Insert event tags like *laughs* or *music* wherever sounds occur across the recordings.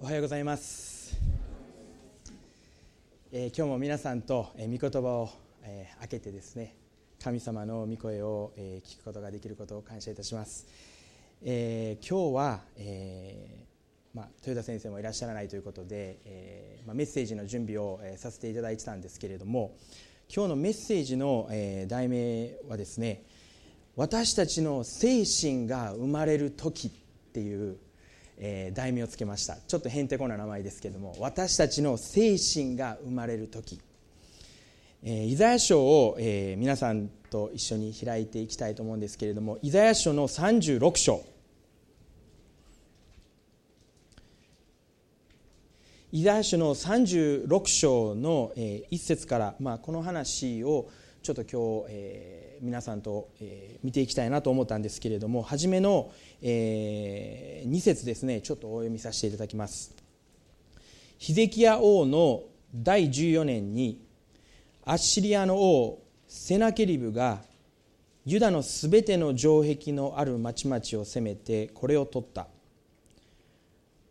おはようございます、えー、今日も皆さんと、えー、御言葉を、えー、開けてですね神様の御声を、えー、聞くことができることを感謝いたします、えー、今日は、えーまあ、豊田先生もいらっしゃらないということで、えーまあ、メッセージの準備を、えー、させていただいてたんですけれども今日のメッセージの、えー、題名はですね私たちの精神が生まれる時っていうえー、題名をつけました。ちょっとへんてこな名前ですけども私たちの精神が生まれる時、えー、イザヤ書を、えー、皆さんと一緒に開いていきたいと思うんですけれどもイザヤ書の36章。イザヤ書の36章の、えー、1節から、まあ、この話をちょっと今日、えー、皆さんと、え、見ていきたいなと思ったんですけれども初めの、えー、2節ですねちょっとお読みさせていただきます。ヒゼキヤ王の第14年にアッシリアの王セナケリブがユダのすべての城壁のある町々を攻めてこれを取った。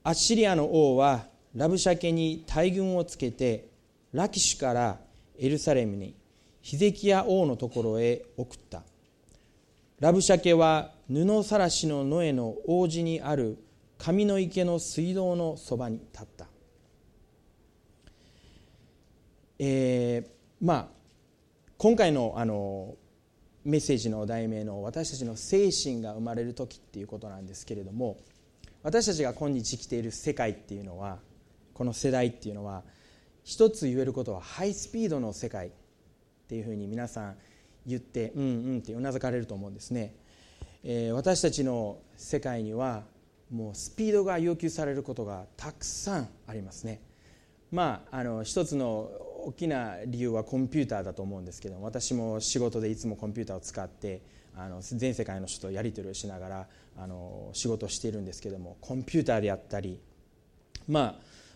アッシリアの王はラブシャケに大軍をつけてラキシュからエルサレムに。ヒゼキヤ王のところへ送った。ラブシャケは布さらしの野への王子にある上の池の水道のそばに立った、えー、まあ今回のあのメッセージの題名の「私たちの精神が生まれる時」っていうことなんですけれども私たちが今日生きている世界っていうのはこの世代っていうのは一つ言えることはハイスピードの世界。っていうふうに皆さん言ってうんうんってうなずかれると思うんですね、えー、私たちの世界にはもうスピードが要求されることがたくさんありますね。まああの一つの大きな理由はコンピューターだと思うんですけど私も仕事でいつもコンピューターを使ってあの全世界の人とやり取りをしながらあの仕事をしているんですけどもコンピューターであったりまあ、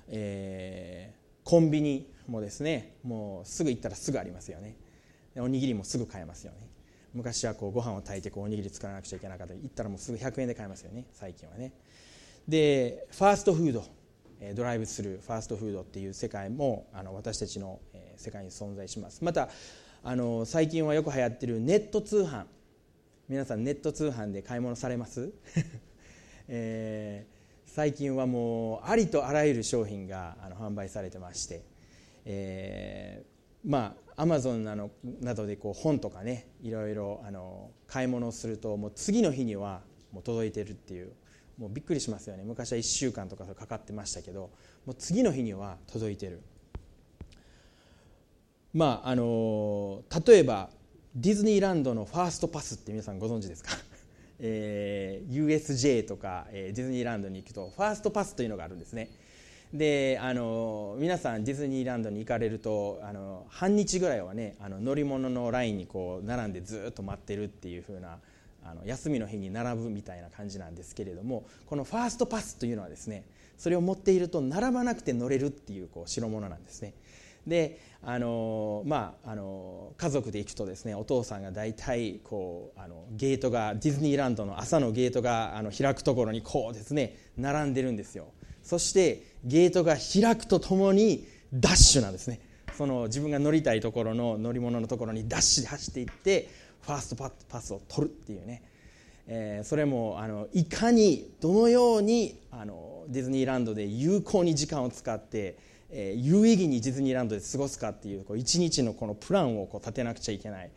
えー、コンビニもですねもうすぐ行ったらすぐありますよね。おにぎりもすぐ買えますよね。昔はこうご飯を炊いてこうおにぎり作らなくちゃいけなかった。行ったらもうすぐ100円で買えますよね。最近はね。でファーストフード。ドライブするファーストフードっていう世界もあの私たちの世界に存在します。またあの最近はよく流行ってるネット通販。皆さんネット通販で買い物されます、*laughs* えー、最近はもうありとあらゆる商品があの販売されてまして、え、まあアマゾンなのなどでこう本とかねいろいろあの買い物をするともう次の日にはもう届いてるっていうもうびっくりしますよね。昔は1週間とかかかってましたけどもう次の日には届いてる。まああの例えばディズニーランドのファーストパスって皆さんご存知ですか？*laughs* えー、USJ とか、ディズニーランドに行くとファーストパスというのがあるんですね。であの皆さんディズニーランドに行かれるとあの半日ぐらいはねあの乗り物のラインにこう並んでずっと待ってるっていう風なあの休みの日に並ぶみたいな感じなんですけれどもこのファーストパスというのはですねそれを持っていると並ばなくて乗れるっていうこう代物なんですね。であのまあ、あの家族で行くとですねお父さんが大体こうあのゲートがディズニーランドの朝のゲートがあの開くところにこうですね並んでるんですよそしてゲートが開くとともにダッシュなんですね。その自分が乗りたいところの乗り物のところにダッシュで走っていってファーストパスを取るっていうね、えー、それもあのいかにどのようにあのディズニーランドで有効に時間を使って、えー、有意義にディズニーランドで過ごすかっていうこう一日のこのプランをこう立てなくちゃいけない、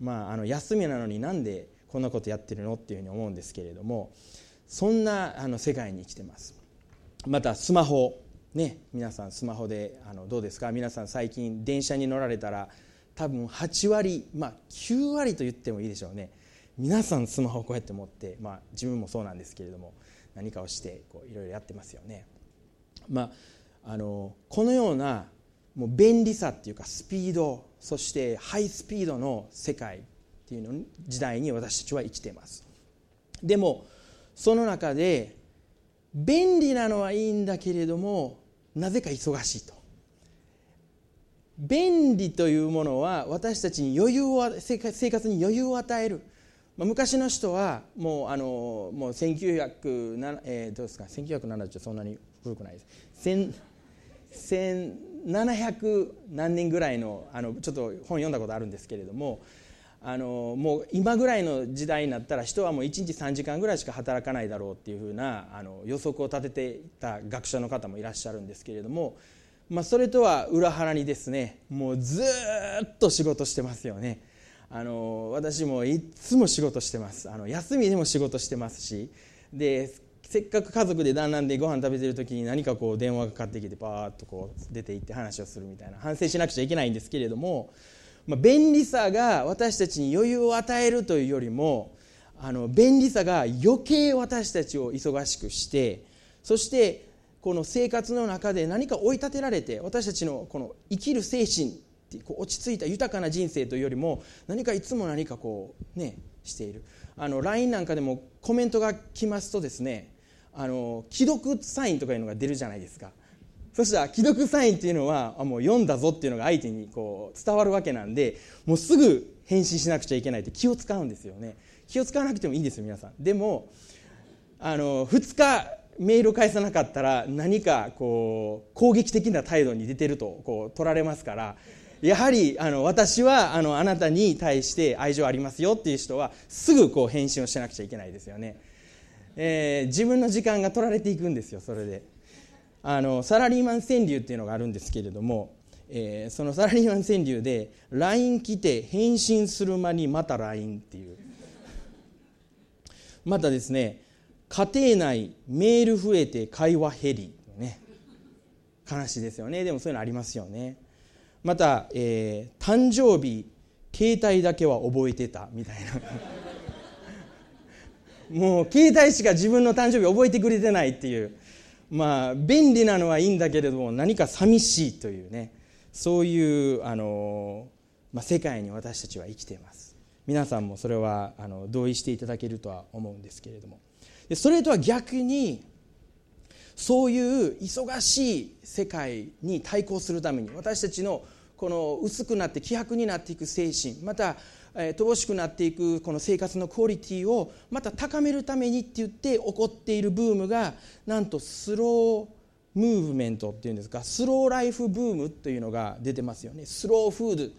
まあ、あの休みなのになんでこんなことやってるのっていうふうに思うんですけれどもそんなあの世界に生きてます。またスマホね皆さんスマホであのどうですか？皆さん最近電車に乗られたら多分8割まあ9割と言ってもいいでしょうね皆さんスマホをこうやって持って、まあ、自分もそうなんですけれども何かをしていろいろやってますよね。まあ、あのこのようなもう便利さっていうかスピードそしてハイスピードの世界っていうの時代に私たちは生きています。でもその中で便利なのはいいんだけれどもなぜか忙しいと。便利というものは私たちに余裕を生活に余裕を与える、まあ、昔の人はもうあのもう1907、えー、どうですか？1970ってそんなに古くないです。1700何年ぐらいのあのちょっと本読んだことあるんですけれどもあのもう今ぐらいの時代になったら人はもう1日3時間ぐらいしか働かないだろうっていうふうなあの予測を立てていた学者の方もいらっしゃるんですけれども、まあ、それとは裏腹にですねもうずっと仕事してますよね。あの私もいつも仕事してますあの休みでも仕事してますしでせっかく家族で団らんでご飯食べてる時に何かこう電話がかかってきてパーッとこう出て行って話をするみたいな反省しなくちゃいけないんですけれども、まあ、便利さが私たちに余裕を与えるというよりもあの便利さが余計私たちを忙しくしてそしてこの生活の中で何か追い立てられて私たちのこの生きる精神ってこう落ち着いた豊かな人生というよりも何かいつも何かこうねしている。あの LINE なんかでもコメントが来ますとですねあの既読サインとかいうのが出るじゃないですか。そしたら既読サインっていうのはあもう読んだぞっていうのが相手にこう伝わるわけなんでもうすぐ返信しなくちゃいけないって気を使うんですよね。気を使わなくてもいいんですよ皆さん。でもあの2日メールを返さなかったら何かこう攻撃的な態度に出てるとこう取られますからやはりあの私はあのあなたに対して愛情ありますよっていう人はすぐこう返信をしなくちゃいけないですよね、えー、自分の時間が取られていくんですよそれで。あのサラリーマン川柳っていうのがあるんですけれども、えー、そのサラリーマン川柳で LINE 来て返信する間にまた LINE っていう。*laughs* またですね家庭内メール増えて会話減り。ね。悲しいですよね。でもそういうのありますよね。また、えー、誕生日携帯だけは覚えてた。みたいな。*laughs* もう携帯しか自分の誕生日覚えてくれてないっていう。まあ便利なのはいいんだけれども何か寂しいというねそういうあの、まあ、世界に私たちは生きています。皆さんもそれはあの同意していただけるとは思うんですけれども。でそれとは逆にそういう忙しい世界に対抗するために私たちのこの薄くなって希薄になっていく精神また乏しくなっていくこの生活のクオリティをまた高めるためにって言って起こっているブームがなんとスロームーブメントっていうんですかスローライフブームというのが出てますよね。スローフード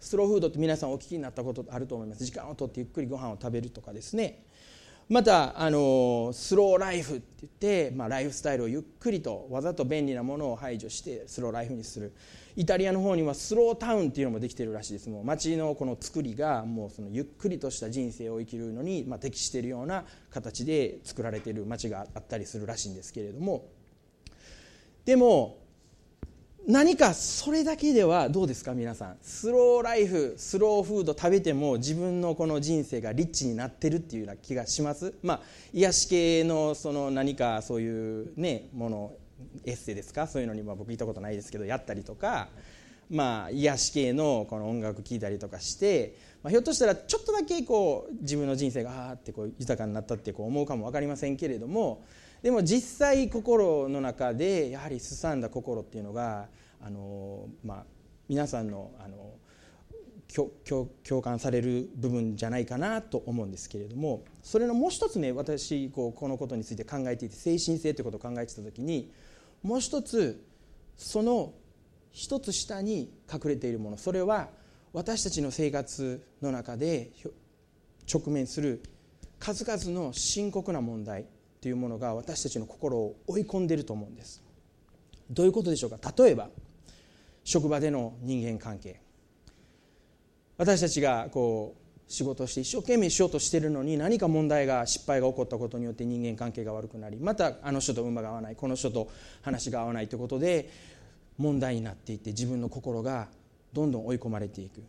スローフードって皆さんお聞きになったことあると思います。時間をとってゆっくりご飯を食べるとかですね。またあのスローライフって言って、まあ、ライフスタイルをゆっくりとわざと便利なものを排除してスローライフにする。イタリアの方にはスロータウンっていうのもできてるらしいです。もう街のこの作りがもうそのゆっくりとした人生を生きるのに、まあ、適しているような形で作られている街があったりするらしいんですけれども。でも何かそれだけではどうですか皆さん。スローライフスローフード食べても自分のこの人生がリッチになってるっていうような気がします。まあ癒し系のその何かそういうねものエッセイですか？そういうのにま僕行ったことないですけどやったりとかまあ癒し系のこの音楽聴いたりとかして、まあ、ひょっとしたらちょっとだけこう自分の人生があってこう豊かになったってこう思うかも分かりませんけれどもでも実際心の中でやはりすさんだ心っていうのがあの、まあ、皆さんのあの共感される部分じゃないかなと思うんですけれどもそれのもう一つね私こうこのことについて考えていて精神性ということを考えてた時にもう一つその一つ下に隠れているものそれは私たちの生活の中で直面する数々の深刻な問題というものが私たちの心を追い込んでいると思うんです。どういうことでしょうか？例えば職場での人間関係。私たちがこう仕事をして一生懸命しようとしているのに何か問題が失敗が起こったことによって人間関係が悪くなりまたあの人と馬が合わないこの人と話が合わないということで問題になっていって自分の心がどんどん追い込まれていく。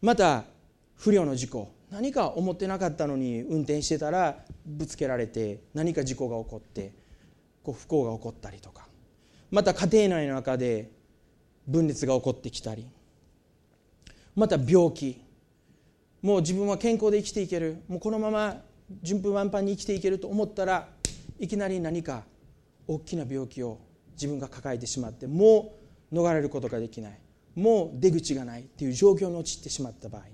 また不慮の事故。何か思ってなかったのに運転してたらぶつけられて何か事故が起こってこう不幸が起こったりとか。また家庭内の中で分裂が起こってきたり。また病気。もう自分は健康で生きていける。もうこのまま順風満帆に生きていけると思ったらいきなり何か大きな病気を自分が抱えてしまってもう逃れることができない。もう出口がないっていう状況に陥ってしまった場合。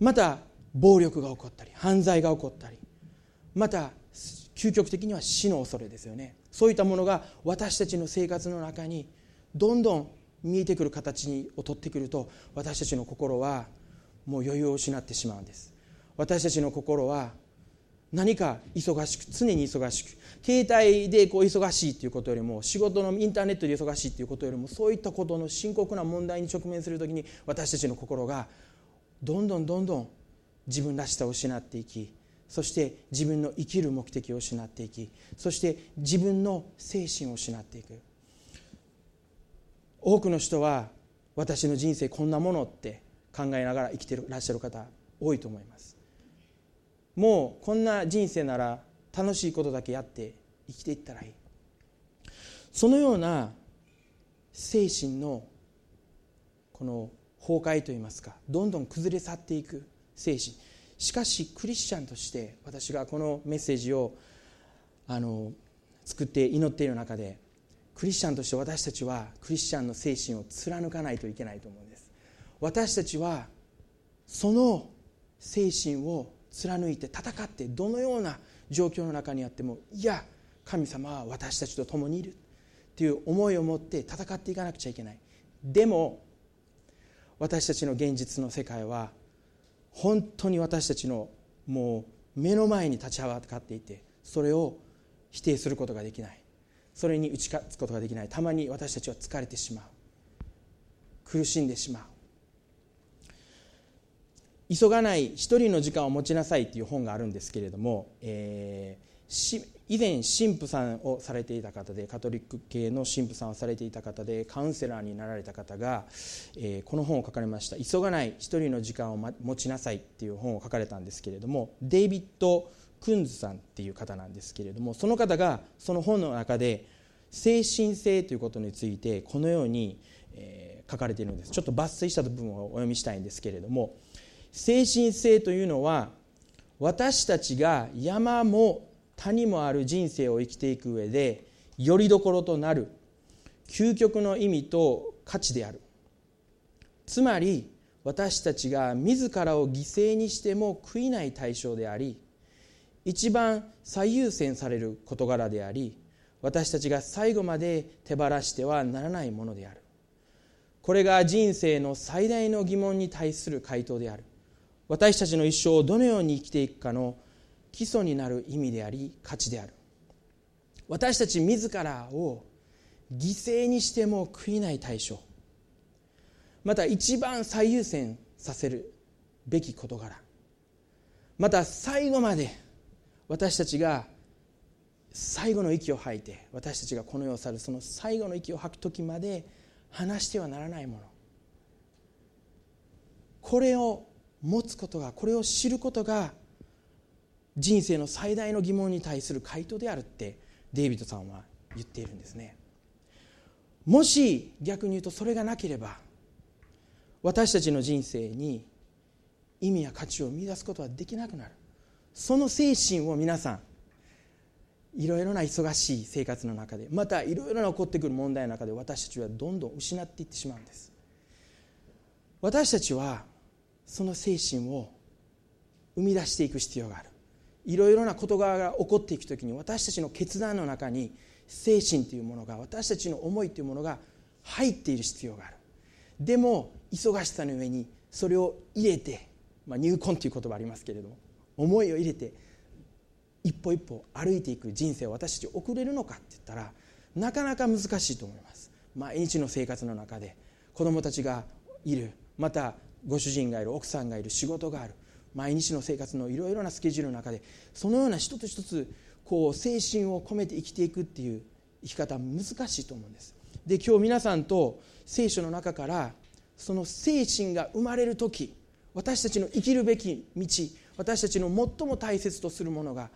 また暴力が起こったり犯罪が起こったりまた究極的には死の恐れですよね。そういったものが私たちの生活の中にどんどん見えてくる形を取ってくると私たちの心はもう余裕を失ってしまうんです。私たちの心は何か忙しく常に忙しく携帯でこう忙しいということよりも仕事のインターネットで忙しいということよりもそういったことの深刻な問題に直面するときに私たちの心がどんどんどんどん自分らしさを失っていきそして自分の生きる目的を失っていきそして自分の精神を失っていく。多くの人は私の人生こんなものって考えながら生きてらっしゃる方多いと思います。もうこんな人生なら楽しいことだけやって生きていったらいい。そのような精神のこの崩壊といいますかどんどん崩れ去っていく精神。しかしクリスチャンとして私がこのメッセージをあの作って祈っている中でクリスチャンとして私たちはクリスチャンの精神を貫かないといけないと思うんです。私たちはその精神を貫いて戦ってどのような状況の中にあってもいや神様は私たちと共にいるという思いを持って戦っていかなくちゃいけない。でも私たちの現実の世界は本当に私たちのもう目の前に立ちはだかっていてそれを否定することができない。それに打ち勝つことができない。たまに私たちは疲れてしまう。苦しんでしまう。急がない一人の時間を持ちなさいという本があるんですけれども、えー、以前神父さんをされていた方でカトリック系の神父さんをされていた方でカウンセラーになられた方が、えー、この本を書かれました「急がない一人の時間を持ちなさい」っていう本を書かれたんですけれどもデイビッド・クンズさんっていう方なんですけれどもその方がその本の中で精神性ということについてこのように、えー、書かれているんです。ちょっと抜粋した部分をお読みしたいんですけれども精神性というのは私たちが山も谷もある人生を生きていく上でよりどころとなる究極の意味と価値である。つまり私たちが自らを犠牲にしても悔いない対象であり一番最優先される事柄であり私たちが最後まで手放してはならないものである。これが人生の最大の疑問に対する回答である。私たちの一生をどのように生きていくかの基礎になる意味であり価値である。私たち自らを犠牲にしても悔いない対象また一番最優先させるべき事柄。また最後まで私たちが最後の息を吐いて私たちがこの世を去るその最後の息を吐く時まで話してはならないもの。これを持つことがこれを知ることが人生の最大の疑問に対する回答であるってデイビッドさんは言っているんですね。もし逆に言うとそれがなければ私たちの人生に意味や価値を見出すことはできなくなる。その精神を皆さんいろいろな忙しい生活の中でまたいろいろな起こってくる問題の中で私たちはどんどん失っていってしまうんです。私たちはその精神を生み出していく必要がある。いろいろな事柄が起こっていく時に私たちの決断の中に精神というものが私たちの思いというものが入っている必要がある。でも忙しさの上にそれを入れて、まあ、入魂という言葉ありますけれども思いを入れて一歩一歩歩いていく人生を私たち送れるのかって言ったらなかなか難しいと思います。毎日の生活の中で子供たちがいるまたご主人がいる奥さんがいる仕事がある。毎日の生活のいろいろなスケジュールの中でそのような一つ一つこう精神を込めて生きていくっていう生き方難しいと思うんです。で今日皆さんと聖書の中からその精神が生まれる時私たちの生きるべき道私たちの最も大切とするものが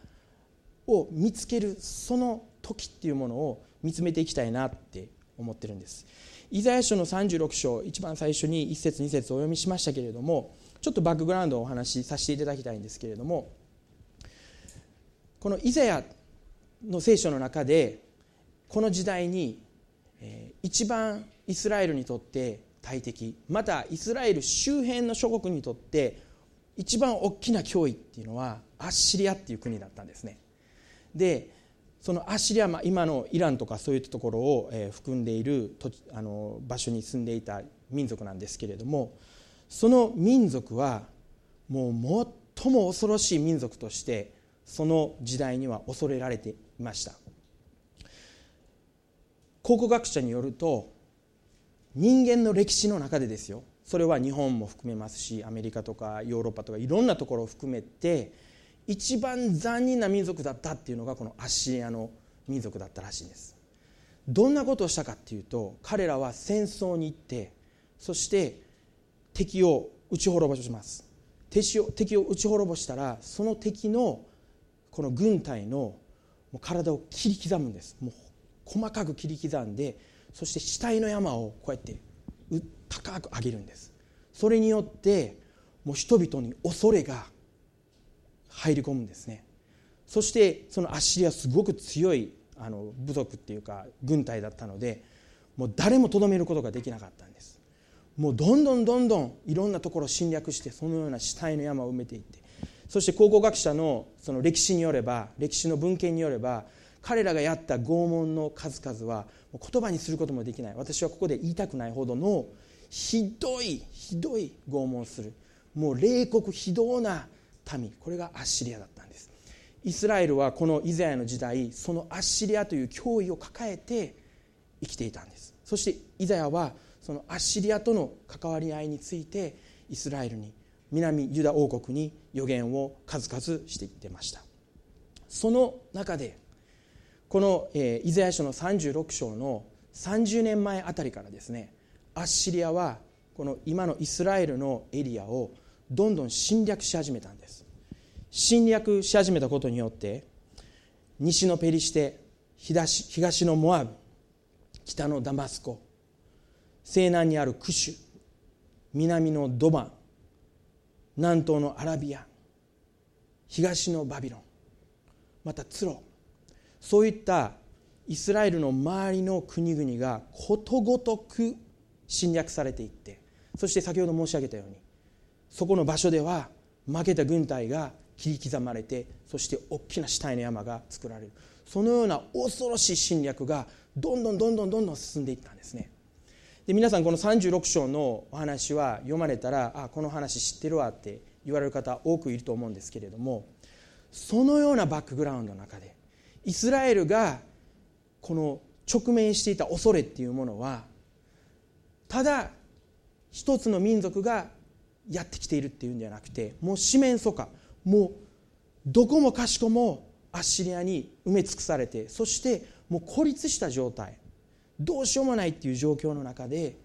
を見つけるその時っていうものを見つめていきたいなって思ってるんです。イザヤ書の36章一番最初に1節2節お読みしましたけれどもちょっとバックグラウンドをお話しさせていただきたいんですけれどもこのイザヤの聖書の中でこの時代に一番イスラエルにとって大敵またイスラエル周辺の諸国にとって一番大きな脅威っていうのはアッシリアっていう国だったんですね。でそのアッシリア、まあ、今のイランとかそういったところを、含んでいるあの場所に住んでいた民族なんですけれどもその民族はもう最も恐ろしい民族としてその時代には恐れられていました。考古学者によると人間の歴史の中でですよ。それは日本も含めますしアメリカとかヨーロッパとかいろんなところを含めて一番残忍な民族だったっていうのがこのアッシリアの民族だったらしいんです。どんなことをしたかっていうと彼らは戦争に行ってそして敵を撃ち滅ぼします。敵を敵を撃ち滅ぼしたらその敵のこの軍隊の体を切り刻むんです。もう細かく切り刻んでそして死体の山をこうやって高く上げるんです。それによってもう人々に恐れが入り込むんですね。そしてそのアッシリアすごく強いあの部族っていうか軍隊だったのでもう誰もとどめることができなかったんです。もうどんどんどんどんいろんなところを侵略してそのような死体の山を埋めていって。そして考古学者のその歴史によれば歴史の文献によれば彼らがやった拷問の数々は言葉にすることもできない。私はここで言いたくないほどのひどいひどい拷問する。もう冷酷非道な民。これがアッシリアだったんです。イスラエルはこのイザヤの時代そのアッシリアという脅威を抱えて生きていたんです。そしてイザヤはそのアッシリアとの関わり合いについてイスラエルに南ユダ王国に予言を数々していってました。その中でこの、えー、イザヤ書の36章の30年前あたりからですねアッシリアはこの今のイスラエルのエリアをどんどん侵略し始めたんです。侵略し始めたことによって西のペリシテ東東のモアブ北のダマスコ西南にあるクシュ南のドバン南東のアラビア東のバビロンまたツロそういったイスラエルの周りの国々がことごとく侵略されていってそして先ほど申し上げたようにそこの場所では負けた軍隊が切り刻まれてそして大きな死体の山が作られる。そのような恐ろしい侵略がどんどんどんどんどんどん進んでいったんですね。で皆さんこの36章のお話は読まれたらあこの話知ってるわって言われる方多くいると思うんですけれどもそのようなバックグラウンドの中でイスラエルがこの直面していた恐れっていうものはただ一つの民族がやってきているっていうんではなくてもう四面楚歌もうどこもかしこもアッシリアに埋め尽くされてそしてもう孤立した状態。どうしようもないっていう状況の中で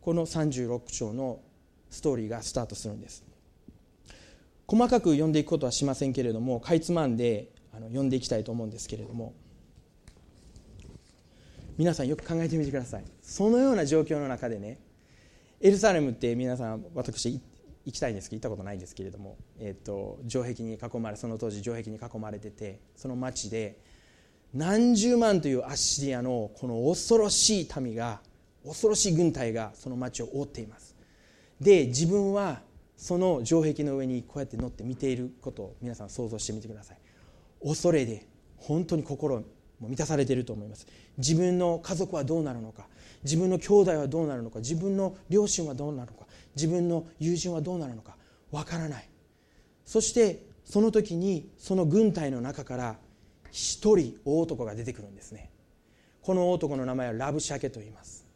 この36章のストーリーがスタートするんです。細かく読んでいくことはしませんけれどもかいつまんで読んでいきたいと思うんですけれども。皆さんよく考えてみてください。そのような状況の中でねエルサレムって皆さん私行きたいんですけど行ったことないんですけれども、えーと、城壁に囲まれその当時城壁に囲まれててその町で何十万というアッシリアのこの恐ろしい民が恐ろしい軍隊がその町を覆っています。で自分はその城壁の上にこうやって乗って見ていることを皆さん想像してみてください。恐れで本当に心も満たされていると思います。自分の家族はどうなるのか自分の兄弟はどうなるのか自分の両親はどうなるのか自分の友人はどうなるのかわからない。そしてその時にその軍隊の中から一人大男が出てくるんですね。この男の名前はラブシャケと言います。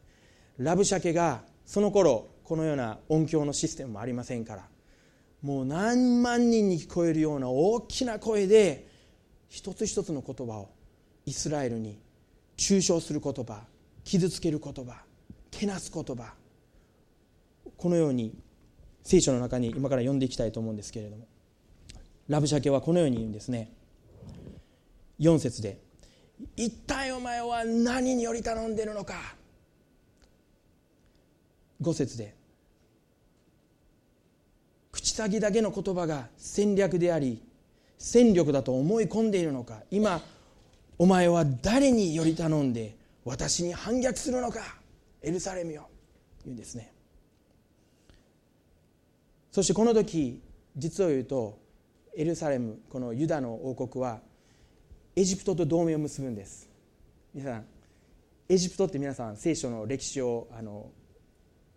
ラブシャケがその頃このような音響のシステムもありませんからもう何万人に聞こえるような大きな声で一つ一つの言葉をイスラエルに抽象する言葉傷つける言葉けなす言葉このように聖書の中に今から読んでいきたいと思うんですけれどもラブシャケはこのように言うんですね。4節で「一体お前は何により頼んでるのか」5節で「口先だけの言葉が戦略であり戦力だと思い込んでいるのか？今お前は誰により頼んで私に反逆するのか？エルサレムよ。言うんですね。そしてこの時実を言うとエルサレムこのユダの王国はエジプトと同盟を結ぶんです。皆さんエジプトって皆さん聖書の歴史をあの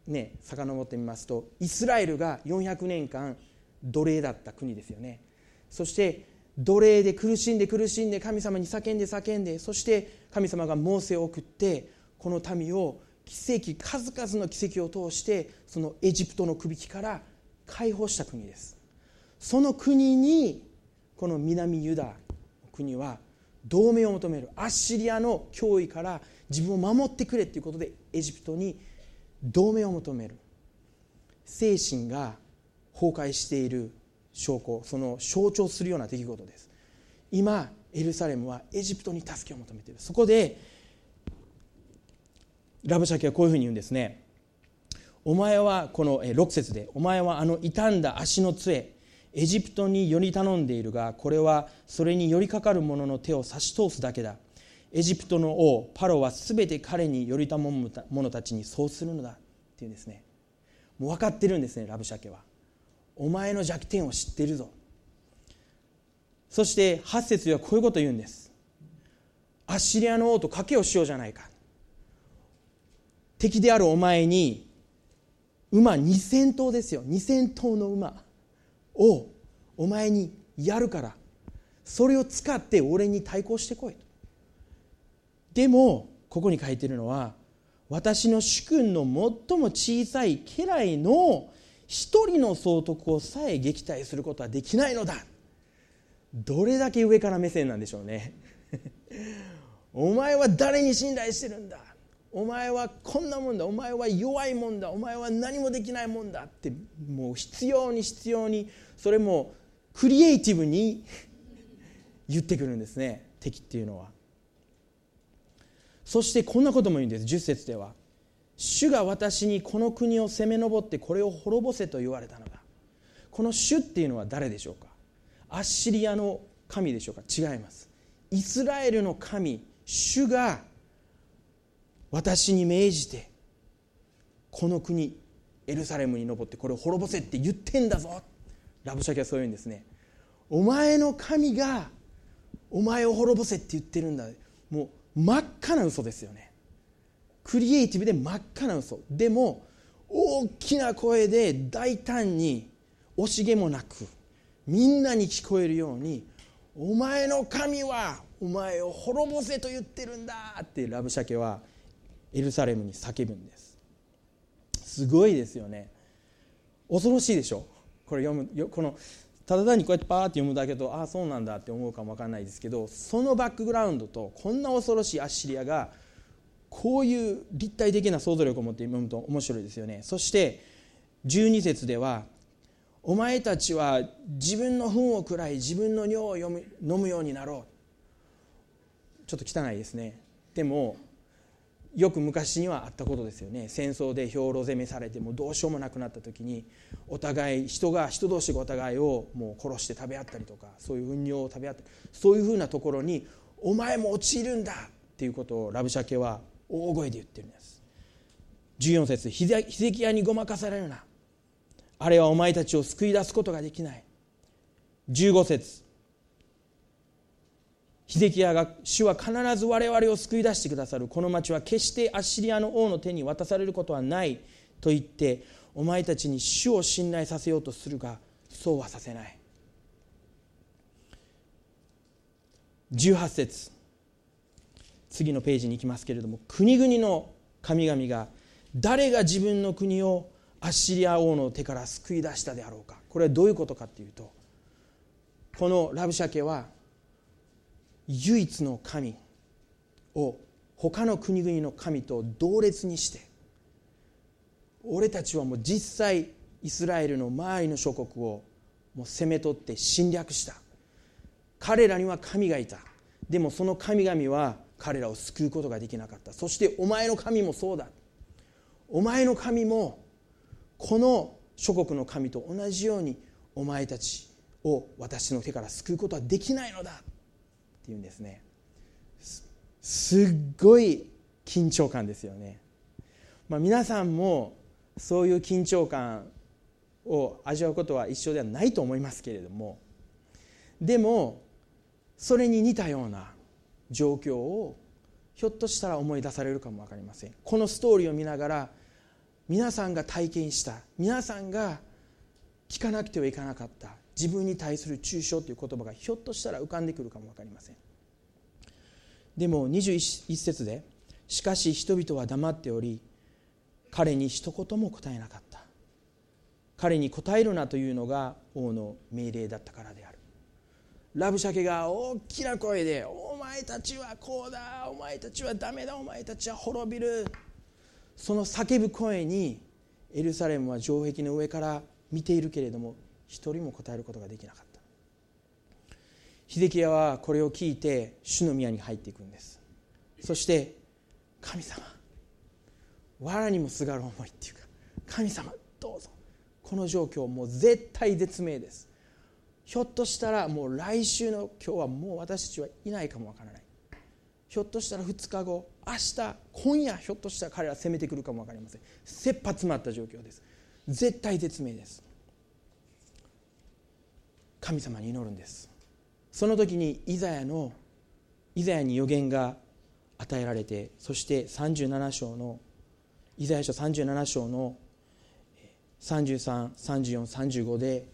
ね遡ってみますとイスラエルが400年間奴隷だった国ですよね。そして奴隷で苦しんで苦しんで神様に叫んで叫んでそして神様がモーセを送ってこの民を奇跡数々の奇跡を通してそのエジプトの首輝から解放した国です。その国にこの南ユダ国は同盟を求めるアッシリアの脅威から自分を守ってくれということでエジプトに同盟を求める。精神が崩壊している証拠その象徴するような出来事です。今エルサレムはエジプトに助けを求めている。そこでラブシャケはこういうふうに言うんですね。お前はこの6節でお前はあの傷んだ足の杖エジプトにより頼んでいるがこれはそれに寄りかかる者の手を差し通すだけだ。エジプトの王パロは全て彼に寄り頼む者たちにそうするのだ。っていうんですね。もう分かってるんですねラブシャケは。お前の弱点を知ってるぞ。そして8節ではこういうことを言うんです。アッシリアの王と賭けをしようじゃないか。敵であるお前に馬2000頭ですよ。2000頭の馬。をお前にやるから。それを使って俺に対抗してこいでもここに書いてるのは私の主君の最も小さい家来の一人の総督をさえ撃退することはできないのだ。どれだけ上から目線なんでしょうね。*laughs* お前は誰に信頼してるんだ？お前はこんなもんだ。お前は弱いもんだ。お前は何もできないもんだってもう必要に必要にそれもクリエイティブに言ってくるんですね。敵っていうのは。そしてこんなことも言うんです。10節では。主が私にこの国を攻め上ってこれを滅ぼせと言われたのだこの主っていうのは誰でしょうか？アッシリアの神でしょうか？違います。イスラエルの神主が私に命じてこの国エルサレムに登ってこれを滅ぼせって言ってんだぞ。ラブシャキはそういうんですね。お前の神がお前を滅ぼせって言ってるんだ。もう真っ赤な嘘ですよね。クリエイティブで真っ赤な嘘。でも大きな声で大胆に惜しげもなくみんなに聞こえるように「お前の神はお前を滅ぼせと言ってるんだ」ってラブシャケはエルサレムに叫ぶんです。すごいですよね。恐ろしいでしょ。これ読むこのただ単にこうやってパーって読むだけとああそうなんだって思うかも分かんないですけどそのバックグラウンドとこんな恐ろしいアッシリアがこういう立体的な想像力を持って読むと面白いですよね。そして12節ではお前たちは自分の糞を食らい自分の尿を飲むようになろう。ちょっと汚いですね。でもよく昔にはあったことですよね。戦争で兵糧攻めされてもどうしようもなくなった時にお互い人が人同士がお互いをもう殺して食べ合ったりとかそういう運尿を食べ合ったりそういうふうなところにお前も陥るんだ！っていうことをラブシャケは大声で言ってるんです。14節ヒゼキヤにごまかされるな。あれはお前たちを救い出すことができない。15節ヒゼキヤが主は必ず我々を救い出してくださる。この町は決してアッシリアの王の手に渡されることはない。と言ってお前たちに主を信頼させようとするがそうはさせない。18節。次のページに行きますけれども国々の神々が誰が自分の国をアッシリア王の手から救い出したであろうか。これはどういうことかっていうとこのラブシャケは唯一の神を他の国々の神と同列にして俺たちはもう実際イスラエルの周りの諸国をもう攻め取って侵略した。彼らには神がいた。でもその神々は彼らを救うことができなかった。そしてお前の神もそうだ。お前の神もこの諸国の神と同じようにお前たちを私の手から救うことはできないのだ。っていうんですね。すっごい緊張感ですよね、まあ、皆さんもそういう緊張感を味わうことは一緒ではないと思いますけれどもでもそれに似たような状況をひょっとしたら思い出されるかも分かりません。このストーリーを見ながら皆さんが体験した皆さんが聞かなくてはいかなかった自分に対する抽象という言葉がひょっとしたら浮かんでくるかも分かりません。でも21節で「しかし人々は黙っており彼に一言も答えなかった」彼に答えるなというのが王の命令だったからである。ラブシャケが大きな声で「お前たちはこうだお前たちはダメだお前たちは滅びる」その叫ぶ声にエルサレムは城壁の上から見ているけれども一人も答えることができなかった。ヒゼキヤはこれを聞いて主の宮に入っていくんです。そして神様藁にもすがる思いっていうか神様どうぞ。この状況もう絶対絶命です。ひょっとしたらもう来週の今日はもう私たちはいないかもわからない。ひょっとしたら2日後明日今夜ひょっとしたら彼ら攻めてくるかも分かりません。切羽詰まった状況です。絶対絶命です。神様に祈るんです。その時にイザヤのイザヤに予言が与えられてそして37章のイザヤ書37章の333435で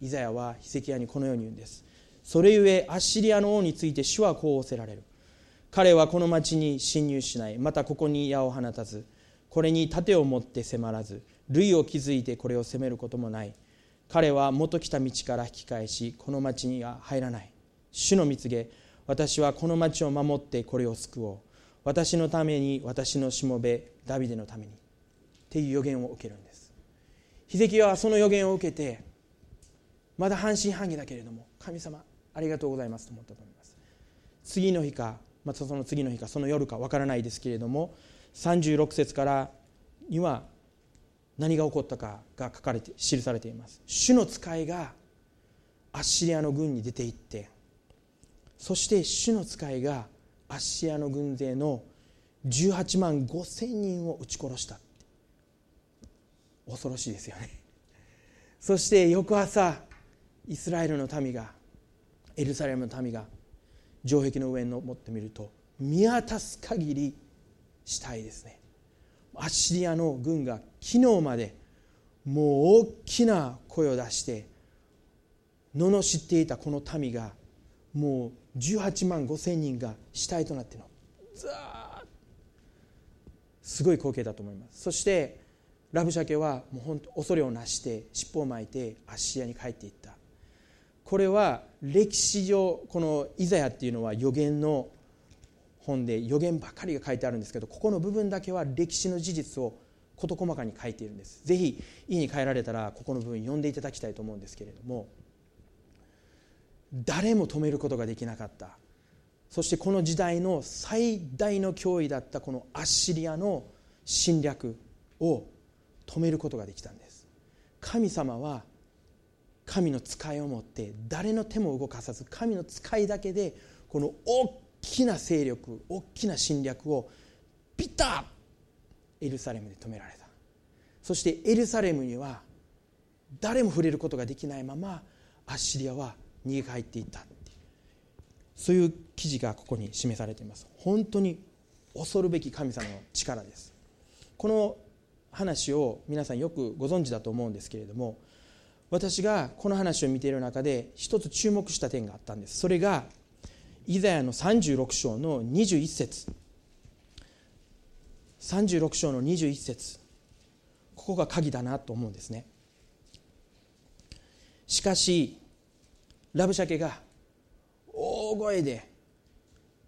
イザヤはヒセキヤにこのように言うんです。それゆえアッシリアの王について主はこう仰せられる。彼はこの町に侵入しない。またここに矢を放たずこれに盾を持って迫らず類を築いてこれを攻めることもない。彼は元来た道から引き返しこの町には入らない。主の蜜げ私はこの町を守ってこれを救おう。私のために私のしもべダビデのために。っていう予言を受けるんです。ヒゼキはその予言を受けてまだ半信半疑だけれども神様ありがとうございますと思ったと思います。次の日かまたその次の日かその夜かわからないですけれども36節からには何が起こったかが書かれて記されています。主の使いがアッシリアの軍に出て行ってそして主の使いがアッシリアの軍勢の18万5千人を撃ち殺した。恐ろしいですよね。そして翌朝イスラエルの民がエルサレムの民が城壁の上に登ってみると見渡す限り死体ですね。アッシリアの軍が昨日までもう大きな声を出して罵っていたこの民がもう18万5千人が死体となっての。ザーすごい光景だと思います。そしてラブシャケはもう本当恐れをなして尻尾を巻いてアッシリアに帰っていった。これは歴史上このイザヤっていうのは予言の本で予言ばかりが書いてあるんですけどここの部分だけは歴史の事実を事細かに書いているんです。ぜひ家に帰られたらここの部分読んでいただきたいと思うんですけれども誰も止めることができなかった。そしてこの時代の最大の脅威だったこのアッシリアの侵略を止めることができたんです。神様は神の使いを持って誰の手も動かさず神の使いだけでこの大きな勢力大きな侵略をピタッエルサレムで止められた。そしてエルサレムには誰も触れることができないままアッシリアは逃げ帰っていった。そういう記事がここに示されています。本当に恐るべき神様の力です。この話を皆さんよくご存知だと思うんですけれども私がこの話を見ている中で一つ注目した点があったんです。それがイザヤの36章の21節。36章の21節。ここが鍵だなと思うんですね。しかしラブシャケが大声で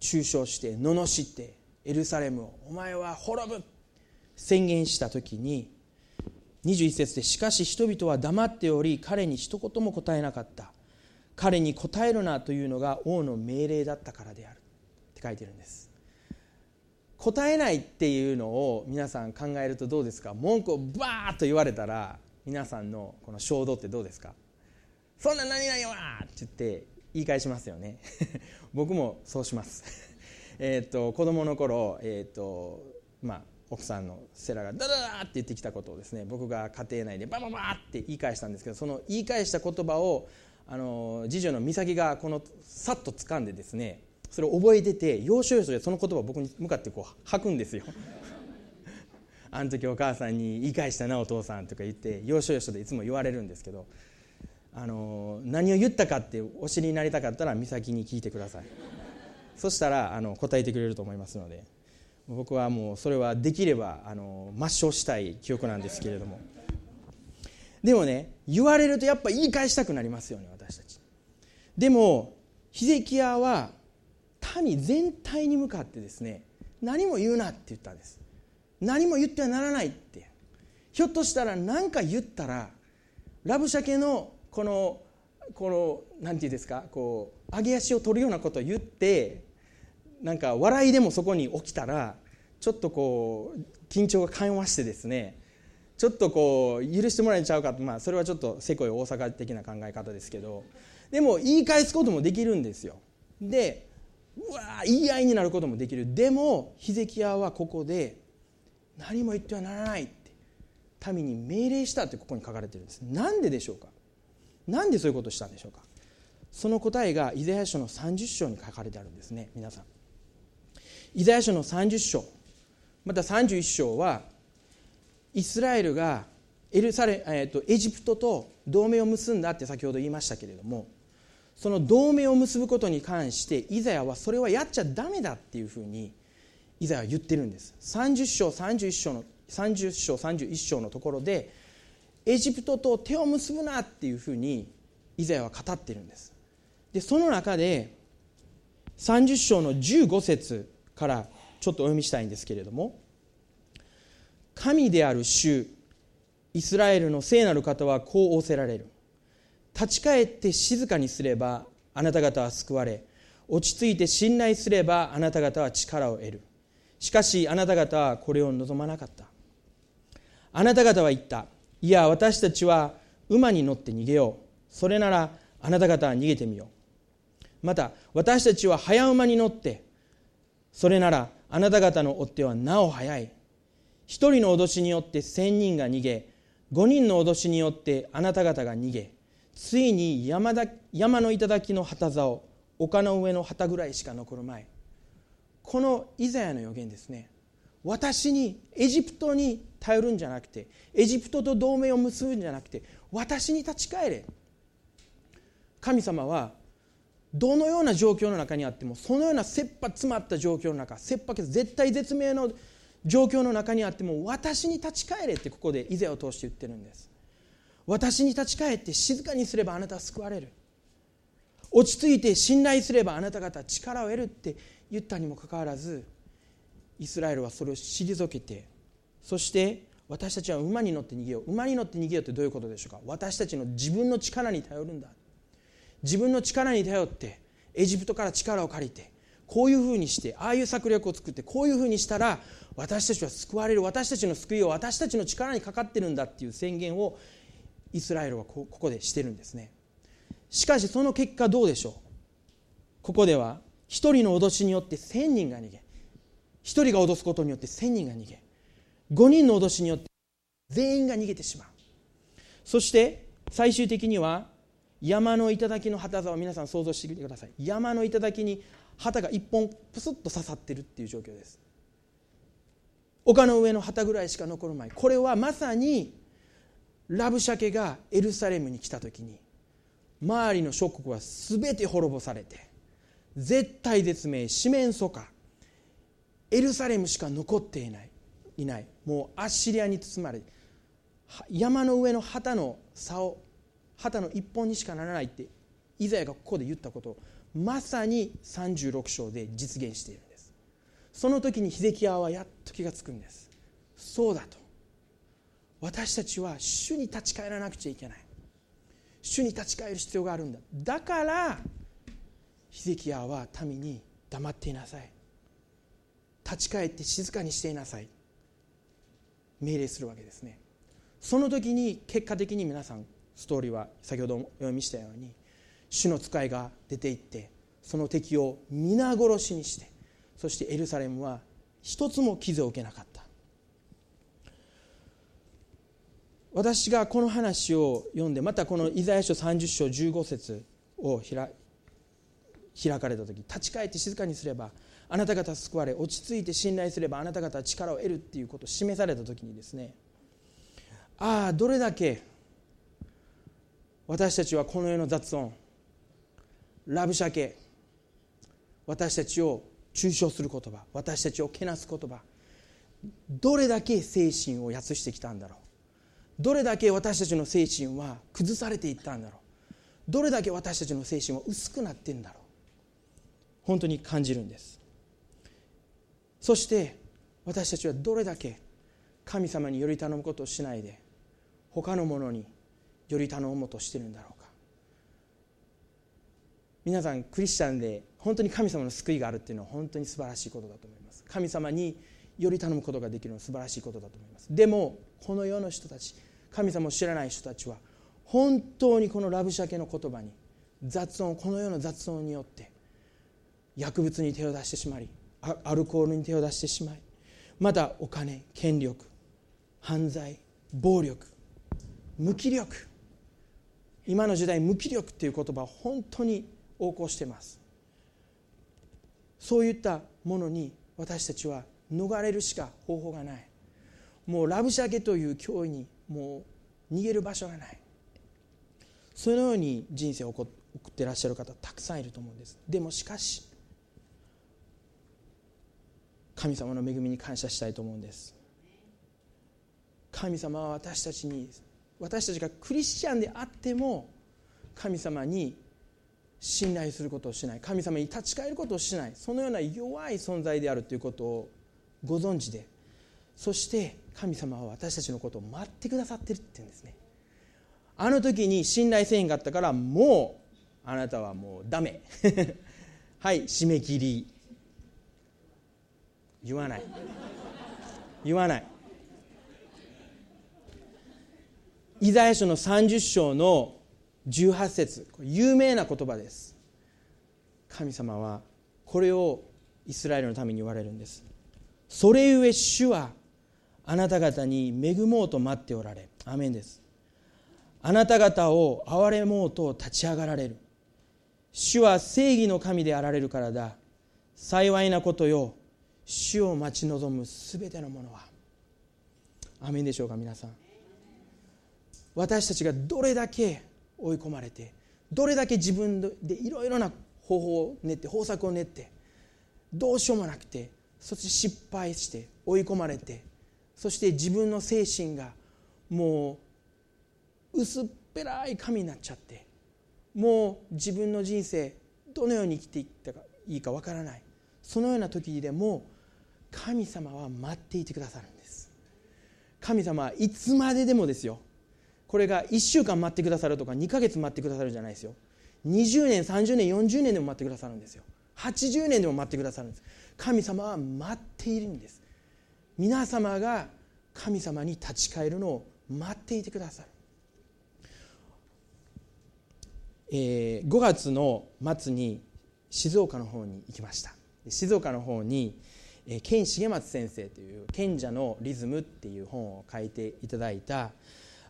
中傷して罵ってエルサレムをお前は滅ぶ宣言した時に21節でしかし人々は黙っており彼に一言も答えなかった。彼に答えるなというのが王の命令だったからである。って書いてるんです。答えないっていうのを皆さん考えるとどうですか？文句をバーッと言われたら皆さんのこの衝動ってどうですか？そんな何々はって言って言い返しますよね。*laughs* 僕もそうします。*laughs* えっと子供の頃えっ、とまあ奥さんのセラがダダダって言ってきたことをですね僕が家庭内でバババって言い返したんですけどその言い返した言葉をあの次女の美咲がこのさっと掴んでですねそれを覚えてて要所要所でその言葉を僕に向かってこう吐くんですよ。*laughs* あの時お母さんに言い返したなお父さんとか言って要所要所でいつも言われるんですけどあの何を言ったかってお知りになりたかったら美咲に聞いてください。そしたらあの答えてくれると思いますので僕はもうそれはできればあの抹消したい記憶なんですけれども。でもね言われるとやっぱ言い返したくなりますよね私たち。でもヒゼキヤは民全体に向かってですね何も言うなって言ったんです。何も言ってはならないって。ひょっとしたら何か言ったらラブシャケのこのこの何て言うんですかこう上げ足を取るようなことを言ってなんか笑いでもそこに起きたらちょっとこう緊張が緩和してですねちょっとこう許してもらえちゃうかまあそれはちょっとせこい大阪的な考え方ですけど。でも言い返すこともできるんですよ。でうわ言い合いになることもできる。でもヒゼキヤはここで何も言ってはならないって民に命令したってここに書かれてるんです。なんででしょうか？なんでそういうことをしたんでしょうか？その答えがイザヤ書の30章に書かれてあるんですね皆さん。イザヤ書の30章また31章はイスラエルがエルサレ、えーと、エジプトと同盟を結んだって先ほど言いましたけれどもその同盟を結ぶことに関してイザヤはそれはやっちゃだめだっていうふうにイザヤは言ってるんです。30章31章の30章31章のところでエジプトと手を結ぶなっていうふうにイザヤは語ってるんです。でその中で30章の15節からちょっとお読みしたいんですけれども神である主イスラエルの聖なる方はこう仰せられる。立ち返って静かにすればあなた方は救われ落ち着いて信頼すればあなた方は力を得る。しかしあなた方はこれを望まなかった。あなた方は言った。いや私たちは馬に乗って逃げよう。それならあなた方は逃げてみよう。また私たちは早馬に乗ってそれならあなた方の追っ手はなお早い。一人の脅しによって千人が逃げ五人の脅しによってあなた方が逃げ。ついに山だ山の頂の旗竿丘の上の旗ぐらいしか残る前このイザヤの予言ですね。私にエジプトに頼るんじゃなくてエジプトと同盟を結ぶんじゃなくて私に立ち返れ。神様はどのような状況の中にあってもそのような切羽詰まった状況の中切迫絶対絶命の状況の中にあっても私に立ち返れってここで以前を通して言ってるんです。私に立ち返って静かにすればあなたは救われる。落ち着いて信頼すればあなた方は力を得るって言ったにもかかわらずイスラエルはそれを退けてそして私たちは馬に乗って逃げよう。馬に乗って逃げようってどういうことでしょうか？私たちの自分の力に頼るんだ。自分の力に頼ってエジプトから力を借りてこういうふうにしてああいう策略を作ってこういうふうにしたら私たちは救われる。私たちの救いを私たちの力にかかってるんだっていう宣言をイスラエルはここでしてるんですね。しかしその結果どうでしょう？ここでは一人の脅しによって千人が逃げ一人が脅すことによって千人が逃げ五人の脅しによって全員が逃げてしまう。そして最終的には山の頂の旗座を皆さん想像してみてください。山の頂に旗が一本プスッと刺さってるっていう状況です。丘の上の旗ぐらいしか残る前これはまさにラブシャケがエルサレムに来た時に周りの諸国は全て滅ぼされて絶対絶命四面楚歌エルサレムしか残っていないいない。もうアッシリアに包まれ山の上の旗の竿旗の一本にしかならないってイザヤがここで言ったことをまさに36章で実現しているんです。その時にヒゼキヤはやっと気がつくんです。そうだと。私たちは主に立ち返らなくちゃいけない。主に立ち返る必要があるんだ。だからヒゼキヤは民に黙っていなさい。立ち返って静かにしていなさい。命令するわけですね。その時に結果的に皆さんストーリーは先ほどお読みしたように主の使いが出て行ってその敵を皆殺しにしてそしてエルサレムは一つも傷を受けなかった。私がこの話を読んでまたこのイザヤ書30章15節を開開かれた時立ち返って静かにすればあなた方救われ落ち着いて信頼すればあなた方は力を得るっていうことを示された時にですねああどれだけ私たちはこの世の雑音ラブシャケ私たちを中傷する言葉私たちをけなす言葉どれだけ精神を安してきたんだろう。どれだけ私たちの精神は崩されていったんだろう。どれだけ私たちの精神は薄くなってんだろう。本当に感じるんです。そして私たちはどれだけ神様により頼むことをしないで他のものにより頼もうとしてるんだろうか。皆さんクリスチャンで本当に神様の救いがあるっていうのは本当に素晴らしいことだと思います。神様により頼むことができるのは素晴らしいことだと思います。でもこの世の人たち神様を知らない人たちは本当にこのラブシャケの言葉に雑音この世の雑音によって薬物に手を出してしまいアルコールに手を出してしまいまたお金権力犯罪暴力無気力今の時代無気力っていう言葉は本当に横行してます。そういったものに私たちは逃れるしか方法がない。もうラブシャケという脅威にもう逃げる場所がない。そのように人生を送ってらっしゃる方たくさんいると思うんです。でもしかし神様の恵みに感謝したいと思うんです。神様は私たちに私たちがクリスチャンであっても神様に信頼することをしない。神様に立ち返ることをしない。そのような弱い存在であるということをご存知で。そして神様は私たちのことを待ってくださってるって言うんですね。あの時に信頼せへんかったからもうあなたはもうダメ。*laughs* はい締め切り。言わない。言わない。イザヤ書の30章の18節。有名な言葉です。神様はこれをイスラエルのために言われるんです。それゆえ主はあなた方に恵もうと待っておられ。アメンです。あなた方を憐れもうと立ち上がられる。主は正義の神であられるからだ。幸いなことよ。主を待ち望むすべてのものは。アメンでしょうか皆さん。私たちがどれだけ追い込まれてどれだけ自分でいろいろな方法を練って方策を練ってどうしようもなくてそして失敗して追い込まれてそして自分の精神がもう薄っぺらい神になっちゃってもう自分の人生どのように生きていったかいいかわからない。そのような時でも神様は待っていてくださるんです。神様はいつまででもですよ。これが1週間待ってくださるとか2ヶ月待ってくださるじゃないですよ。20年30年40年でも待ってくださるんですよ。80年でも待ってくださるんです。神様は待っているんです。皆様が神様に立ち返るのを待っていてくださる、えー、5月の末に静岡の方に行きました。静岡の方にえ健重松先生という「賢者のリズム」っていう本を書いていただいた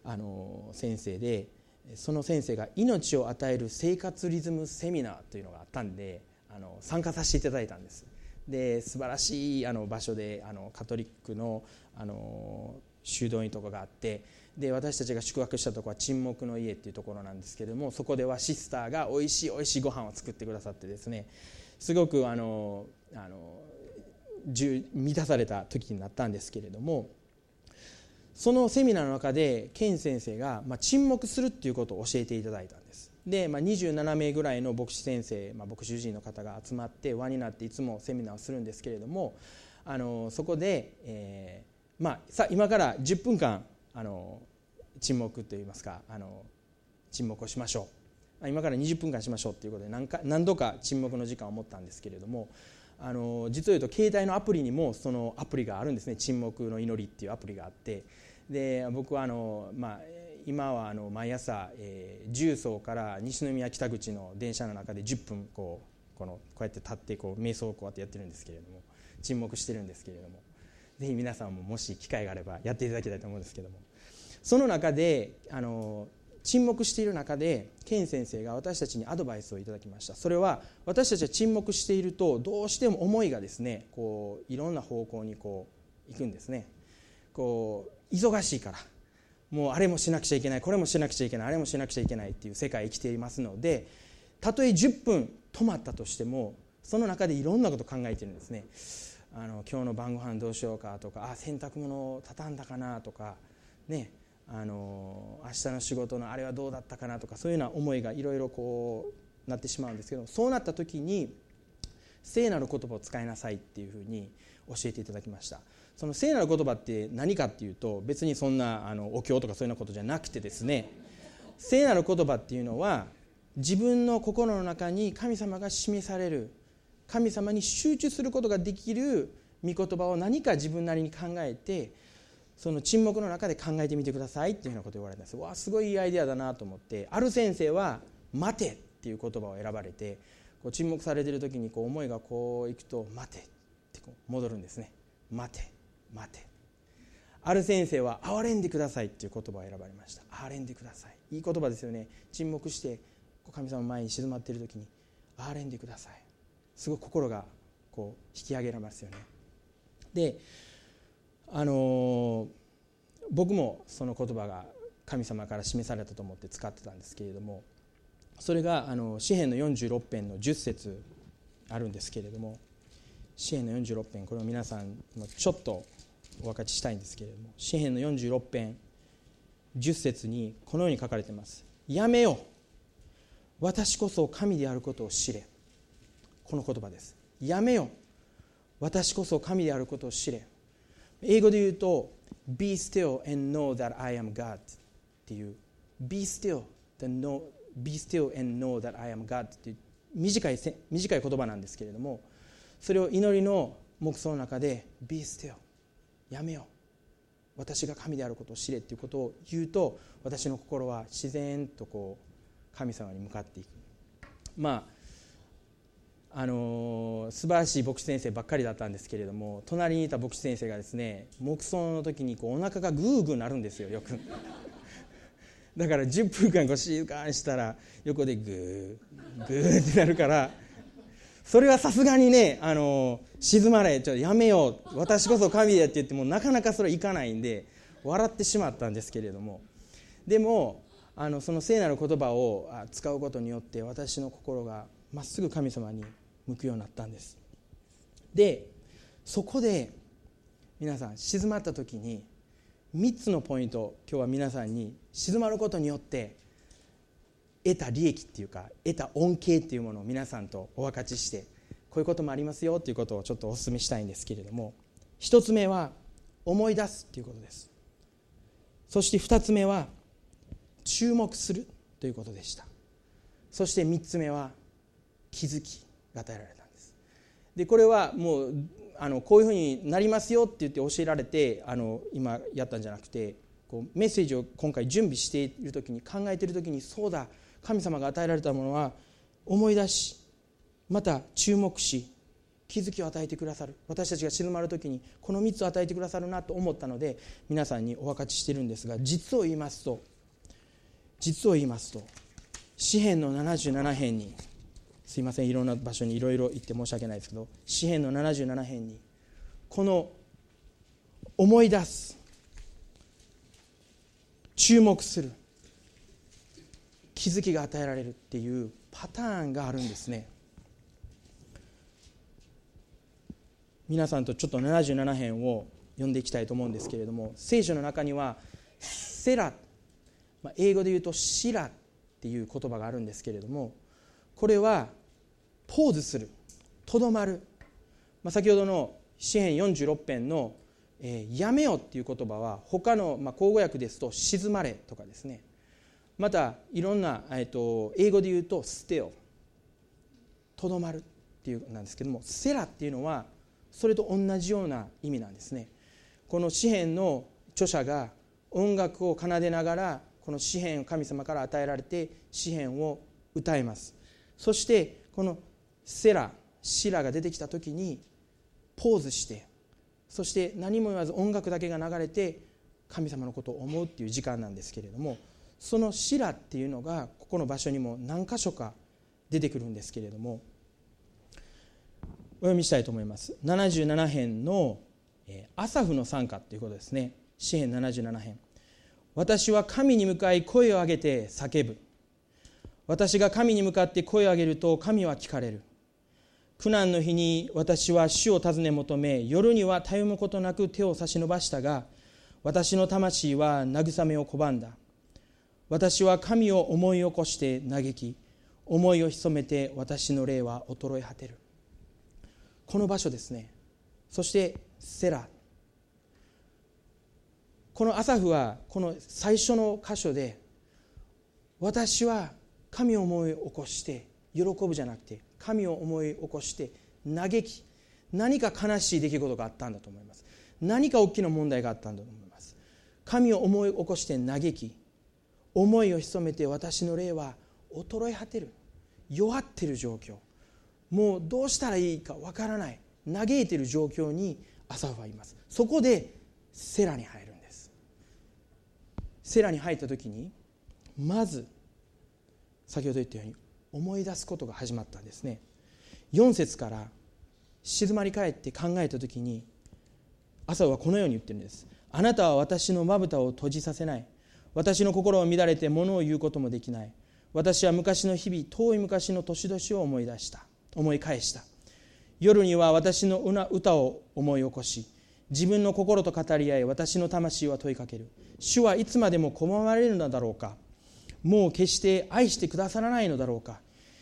あの先生でその先生が命を与える生活リズムセミナーというのがあったんであの参加させていただいたんです。で素晴らしいあの場所であのカトリックのあの修道院とかがあってで私たちが宿泊したとこは沈黙の家っていうところなんですけどもそこではシスターがおいしいおいしいご飯を作ってくださってですねすごくあのあの満たされた時になったんですけれどもそのセミナーの中でケン先生が、まあ、沈黙するっていうことを教えていただいたんです。で、まあ、27名ぐらいの牧師先生、まあ、牧師主人の方が集まって輪になっていつもセミナーをするんですけれどもあのそこで、えーまあ、さ今から10分間あの沈黙といいますかあの沈黙をしましょう。今から20分間しましょうということで何か何度か沈黙の時間を持ったんですけれどもあの実を言うと携帯のアプリにもそのアプリがあるんですね。沈黙の祈りっていうアプリがあって。で僕はあの、まあ、今はあの毎朝、えー、重曹から西宮北口の電車の中で10分こうこのこうやって立ってこう瞑想をこうやってやってるんですけれども沈黙してるんですけれどもぜひ皆さんももし機会があればやっていただきたいと思うんですけども。その中であの沈黙している中でケン先生が私たちにアドバイスをいただきました。それは私たちは沈黙しているとどうしても思いがですねこういろんな方向にこう行くんですね。こう忙しいから。もうあれもしなくちゃいけないこれもしなくちゃいけないあれもしなくちゃいけないっていう世界生きていますのでたとえ10分止まったとしてもその中でいろんなこと考えてるんですね。あの今日の晩ご飯どうしようかとかあ洗濯物を畳んだかなとかねあの明日の仕事のあれはどうだったかなとかそういうような思いがいろいろこうなってしまうんですけどそうなった時に聖なる言葉を使いなさいっていうふうに教えていただきました。その聖なる言葉って何かっていうと別にそんなあのお経とかそういうようなことじゃなくてですね。聖なる言葉っていうのは自分の心の中に神様が示される神様に集中することができる御言葉を何か自分なりに考えてその沈黙の中で考えてみてくださいっていうようなことを言われたんです。わあすごいいいアイデアだなと思って。ある先生は「待て」っていう言葉を選ばれてこう沈黙されてる時にこう思いがこういくと「待て」ってこう戻るんですね「待て。待て」ある先生は「憐れんでください」っていう言葉を選ばれました「憐れんでください」いい言葉ですよね。沈黙して神様前に静まっている時に「憐れんでください」すごく心がこう引き上げられますよね。であの僕もその言葉が神様から示されたと思って使ってたんですけれどもそれがあの詩篇の46編の10節あるんですけれども詩篇の46編これを皆さんちょっとお分かちしたいんですけれども詩篇の46編10節にこのように書かれています「やめよ私こそ神であることを知れ」この言葉です。やめよ私こそ神であることを知れ。英語で言うと Be still and know that I am God っていう。Be still, know, Be still and know that I am God っていう。短い短い言葉なんですけれどもそれを祈りの黙想の中で Be still やめよ私が神であることを知れっていうことを言うと私の心は自然とこう神様に向かっていく。まああの素晴らしい牧師先生ばっかりだったんですけれども隣にいた牧師先生がですね黙想の時にこうお腹がグーグーなるんですよよく。だから10分間こう静かにしたら横でグーグーってなるからそれはさすがにねあの静まれちょっとやめよう私こそ神でって言ってもなかなかそれはいかないんで笑ってしまったんですけれども。でもあのその聖なる言葉を使うことによって私の心がまっすぐ神様に向くようになったんです。でそこで皆さん静まった時に3つのポイント今日は皆さんに静まることによって得た利益っていうか得た恩恵っていうものを皆さんとお分かちしてこういうこともありますよっていうことをちょっとお勧めしたいんですけれども1つ目は思い出すっていうことです。そして2つ目は注目するということでした。そして3つ目は気づきが与えられたんです。でこれはもうあのこういうふうになりますよって言って教えられてあの今やったんじゃなくてこうメッセージを今回準備している時に考えている時にそうだ神様が与えられたものは思い出しまた注目し気づきを与えてくださる。私たちが静まる時にこの3つを与えてくださるなと思ったので皆さんにお分かちしてるんですが実を言いますと実を言いますと詩篇の77編にすいませんいろんな場所にいろいろ行って申し訳ないですけど詩篇の77編にこの思い出す注目する気づきが与えられるっていうパターンがあるんですね。皆さんとちょっと77編を読んでいきたいと思うんですけれども聖書の中にはセラ、まあ、英語で言うとシラっていう言葉があるんですけれどもこれはポーズするとどまる、まあ、先ほどの詩編46編の、えー、やめよっていう言葉は他の、まあ、口語訳ですと静まれとかですね。またいろんな、えーと、英語で言うと still とどまるっていうなんですけどもセラっていうのはそれと同じような意味なんですね。この詩篇の著者が音楽を奏でながらこの詩篇を神様から与えられて詩篇を歌います。そしてこのセラシラが出てきた時にポーズしてそして何も言わず音楽だけが流れて神様のことを思うっていう時間なんですけれどもその「シラ」っていうのがここの場所にも何箇所か出てくるんですけれどもお読みしたいと思います。77編のアサフの賛歌ということですね。詩編77編。私は神に向かい声を上げて叫ぶ。私が神に向かって声を上げると神は聞かれる。苦難の日に私は主を訪ね求め夜にはたゆむことなく手を差し伸ばしたが私の魂は慰めを拒んだ。私は神を思い起こして嘆き思いを潜めて私の霊は衰え果てる。この場所ですね。そしてセラ。このアサフはこの最初の箇所で私は神を思い起こして喜ぶじゃなくて神を思い起こして嘆き何か悲しい出来事があったんだと思います。何か大きな問題があったんだと思います。神を思い起こして嘆き思いを潜めて私の霊は衰え果てる弱ってる状況。もうどうしたらいいかわからない。嘆いてる状況にアサフはいます。そこでセラに入るんです。セラに入った時にまず先ほど言ったように思い出すことが始まったんですね。4節から静まり返って考えた時に朝はこのように言ってるんです。あなたは私のまぶたを閉じさせない。私の心を乱れて物を言うこともできない。私は昔の日々遠い昔の年々を思い出した。思い返した。夜には私の歌を思い起こし自分の心と語り合い私の魂は問いかける。主はいつまでも拒まれるのだろうか。もう決して愛してくださらないのだろうか。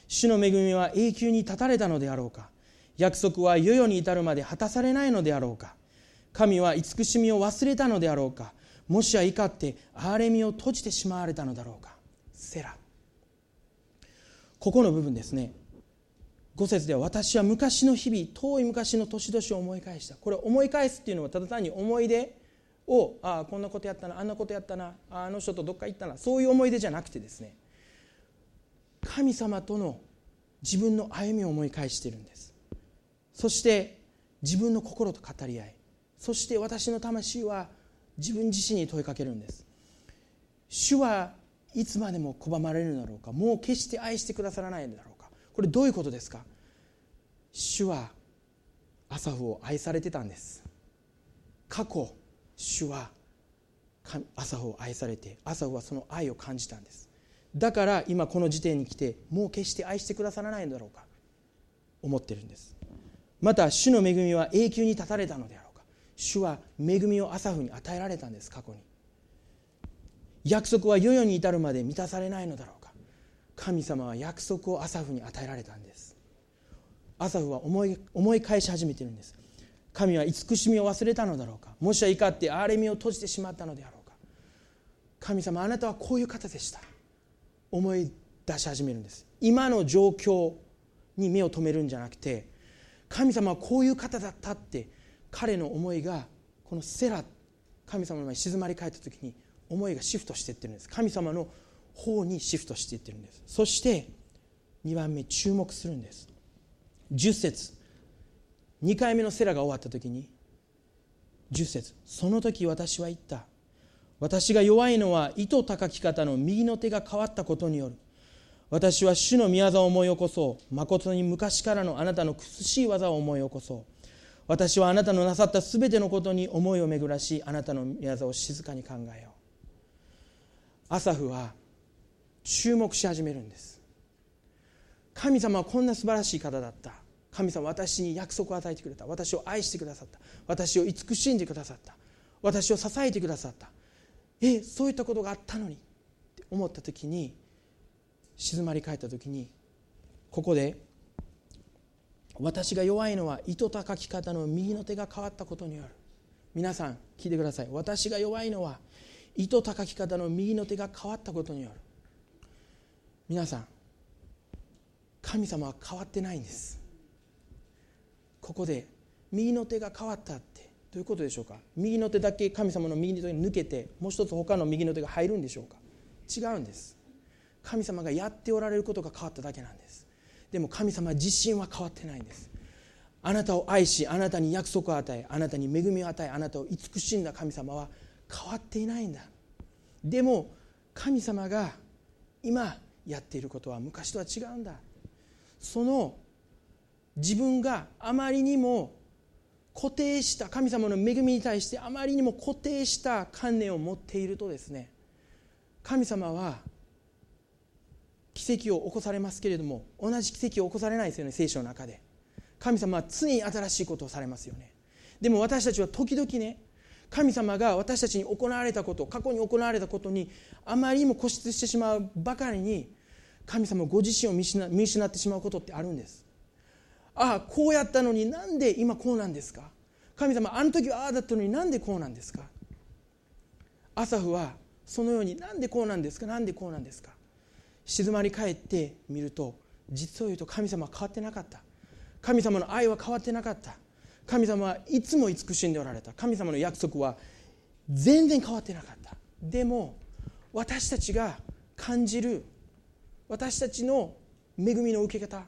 主の恵みは永久に断たれたのであろうか。約束は世々に至るまで果たされないのであろうか。神は慈しみを忘れたのであろうか。もしや怒って憐れみを閉じてしまわれたのだろうか。セラ。ここの部分ですね。五節では私は昔の日々遠い昔の年々を思い返した。これ思い返すっていうのはただ単に思い出をああこんなことやったなあんなことやったなあの人とどっか行ったなそういう思い出じゃなくてですね。神様との自分の歩みを思い返しているんです。そして自分の心と語り合い。そして私の魂は自分自身に問いかけるんです。主はいつまでも拒まれるだろうか。もう決して愛してくださらないだろうか。これどういうことですか？主はアサフを愛されてたんです。過去主はアサフを愛されてアサフはその愛を感じたんです。だから今この時点に来てもう決して愛してくださらないのだろうか。思ってるんです。また主の恵みは永久に断たれたのであろうか主は恵みをアサフに与えられたんです過去に。約束は世々に至るまで満たされないのだろうか。神様は約束をアサフに与えられたんです。アサフは思い思い返し始めてるんです。神は慈しみを忘れたのだろうか。もしは怒って憐れみを閉じてしまったのであろうか。神様あなたはこういう方でした。思い出し始めるんです。今の状況に目を留めるんじゃなくて神様はこういう方だったって彼の思いがこのセラ神様の前に静まり返った時に思いがシフトしていってるんです。神様の方にシフトしていってるんです。そして2番目注目するんです。10節。2回目のセラが終わった時に10節。その時私は言った。私が弱いのは糸高き方の右の手が変わったことによる。私は主の宮業を思い起こそう。誠に昔からのあなたの苦しい技を思い起こそう。私はあなたのなさったすべてのことに思いを巡らしあなたの宮業を静かに考えよう。アサフは注目し始めるんです。神様はこんな素晴らしい方だった。神様は私に約束を与えてくれた。私を愛してくださった。私を慈しんでくださった。私を支えてくださった。えそういったことがあったのにって思った時に静まり返った時にここで私が弱いのは糸高き方の右の手が変わったことによる。皆さん聞いてください。私が弱いのは糸高き方の右の手が変わったことによる。皆さん神様は変わってないんです。ここで右の手が変わったってどういうことでしょうか？右の手だけ神様の右の手に抜けてもう一つ他の右の手が入るんでしょうか？違うんです。神様がやっておられることが変わっただけなんです。でも神様自身は変わってないんです。あなたを愛しあなたに約束を与えあなたに恵みを与えあなたを慈しんだ神様は変わっていないんだ。でも神様が今やっていることは昔とは違うんだ。その自分があまりにも固定した神様の恵みに対してあまりにも固定した観念を持っているとですね神様は奇跡を起こされますけれども同じ奇跡を起こされないですよね聖書の中で。神様は常に新しいことをされますよね。でも私たちは時々ね神様が私たちに行われたこと過去に行われたことにあまりにも固執してしまうばかりに神様ご自身を見失ってしまうことってあるんです。ああこうやったのになんで今こうなんですか？神様あの時はああだったのになんでこうなんですか？アサフはそのようになんでこうなんですか？なんでこうなんですか？静まり返ってみると実を言うと神様は変わってなかった。神様の愛は変わってなかった。神様はいつも慈しんでおられた。神様の約束は全然変わってなかった。でも私たちが感じる私たちの恵みの受け方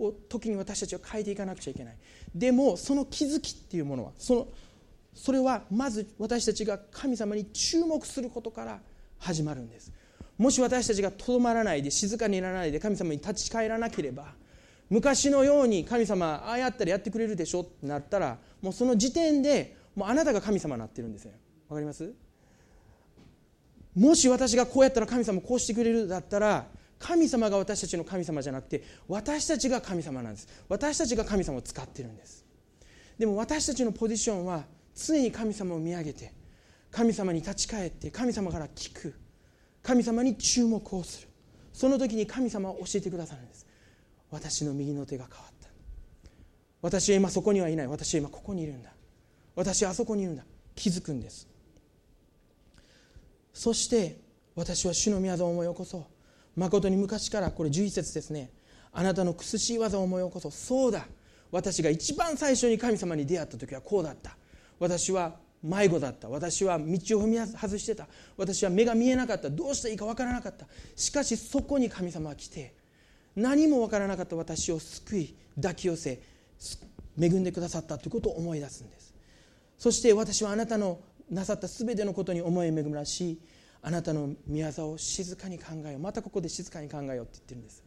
を時に私たちは変えていかなくちゃいけない。でもその気づきっていうものはそのそれはまず私たちが神様に注目することから始まるんです。もし私たちがとどまらないで静かにならないで神様に立ち返らなければ昔のように神様ああやったらやってくれるでしょ？ってなったらもうその時点でもうあなたが神様になってるんですよわかります？もし私がこうやったら神様こうしてくれるだったら神様が私たちの神様じゃなくて私たちが神様なんです。私たちが神様を使ってるんです。でも私たちのポジションは常に神様を見上げて神様に立ち返って神様から聞く。神様に注目をする。その時に神様は教えてくださるんです。私の右の手が変わった。私は今そこにはいない。私は今ここにいるんだ。私はあそこにいるんだ。気づくんです。そして私は主の御業を思い起こそう。誠に昔からこれ11節ですね。あなたの苦しい技を思い起こそう。そうだ。私が一番最初に神様に出会った時はこうだった。私は迷子だった。私は道を踏み外してた。私は目が見えなかった。どうしていいか分からなかった。しかしそこに神様は来て何も分からなかった。私を救い抱き寄せ恵んでくださった。ということを思い出すんです。そして私はあなたのなさった全てのことに思い恵らしあなたの御業を静かに考えよう。またここで静かに考えようって言ってるんです。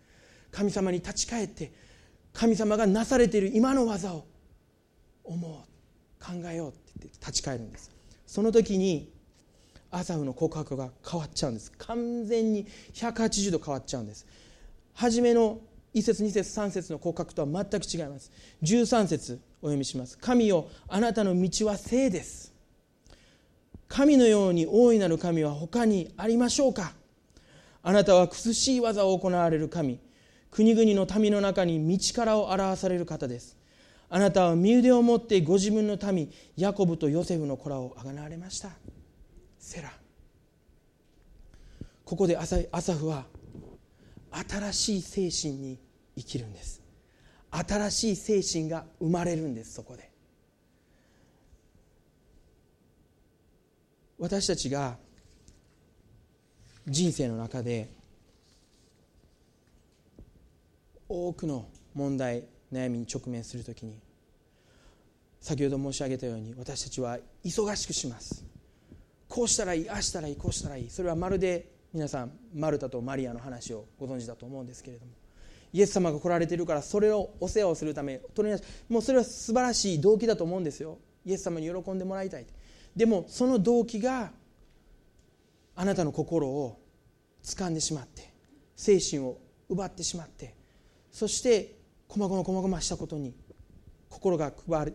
神様に立ち返って神様がなされている今の技を思う。考えようって言って立ち返るんです。その時にアサフの告白が変わっちゃうんです。完全に180度変わっちゃうんです。初めの1節2節3節の告白とは全く違います。13節お読みします。神よあなたの道は聖です。神のように大いなる神は他にありましょうか。あなたは苦しい技を行われる神。国々の民の中に道からを表される方です。あなたは身腕を持ってご自分の民ヤコブとヨセフの子らをあがなわれました。セラ。ここでアサフは新しい精神に生きるんです。新しい精神が生まれるんですそこで。私たちが人生の中で多くの問題悩みに直面するときに先ほど申し上げたように私たちは忙しくします。こうしたらいいああしたらいいこうしたらいい。それはまるで皆さんマルタとマリアの話をご存知だと思うんですけれどもイエス様が来られているからそれをお世話をするためもうそれは素晴らしい動機だと思うんですよ。イエス様に喜んでもらいたい。でもその動機があなたの心を掴んでしまって精神を奪ってしまってそして細々細々したことに心が配われ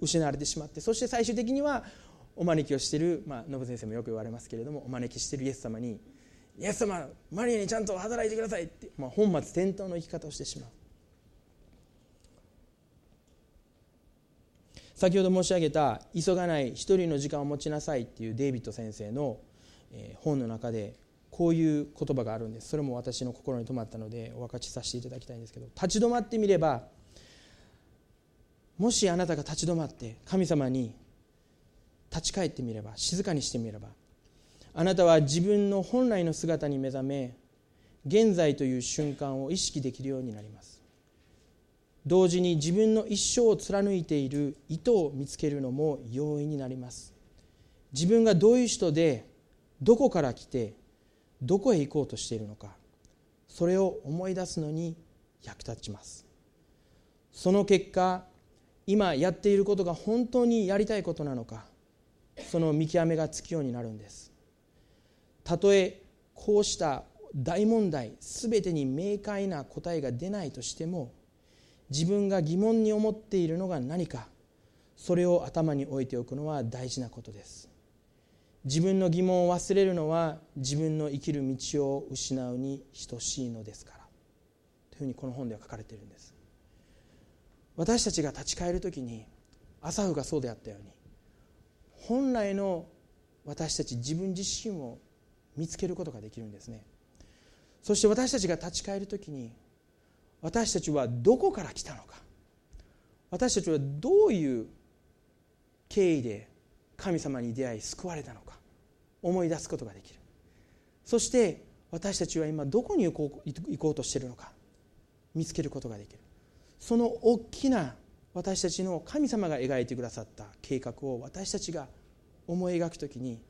失われてしまってそして最終的にはお招きをしている、まあ、信先生もよく言われますけれどもお招きしているイエス様に「イエス様マリアにちゃんと働いてください」って、まあ、本末転倒の生き方をしてしまう。先ほど申し上げた「急がない一人の時間を持ちなさい」っていうデイビッド先生の本の中でこういう言葉があるんです。それも私の心に留まったのでお分かちさせていただきたいんですけど。立ち止まってみればもしあなたが立ち止まって神様に立ち返ってみれば静かにしてみればあなたは自分の本来の姿に目覚め現在という瞬間を意識できるようになります。同時に自分の一生を貫いている意図を見つけるのも容易になります。自分がどういう人でどこから来てどこへ行こうとしているのかそれを思い出すのに役立ちます。その結果今やっていることが本当にやりたいことなのかその見極めがつくようになるんです。たとえこうした大問題全てに明快な答えが出ないとしても自分が疑問に思っているのが何かそれを頭に置いておくのは大事なことです。自分の疑問を忘れるのは自分の生きる道を失うに等しいのですから。というふうにこの本では書かれているんです。私たちが立ち返る時に朝フがそうであったように本来の私たち自分自身を見つけることができるんですね。そして私たちが立ち返る時に私たちはどこから来たのか。私たちはどういう経緯で神様に出会い救われたのか。思い出すことができる。そして私たちは今どこに行こう行こうとしているのか見つけることができる。その大きな私たちの神様が描いてくださった計画を私たちが思い描くときに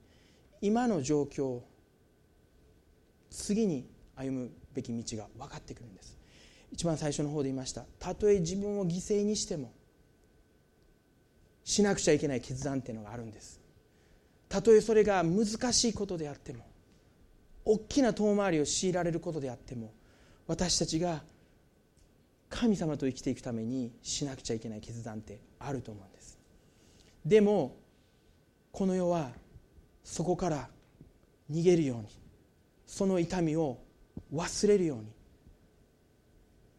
今の状況次に歩むべき道が分かってくるんです。一番最初の方で言いました。たとえ自分を犠牲にしてもしなくちゃいけない決断っていうのがあるんです。たとえそれが難しいことであっても大きな遠回りを強いられることであっても私たちが神様と生きていくためにしなくちゃいけない決断ってあると思うんです。でもこの世はそこから逃げるようにその痛みを忘れるように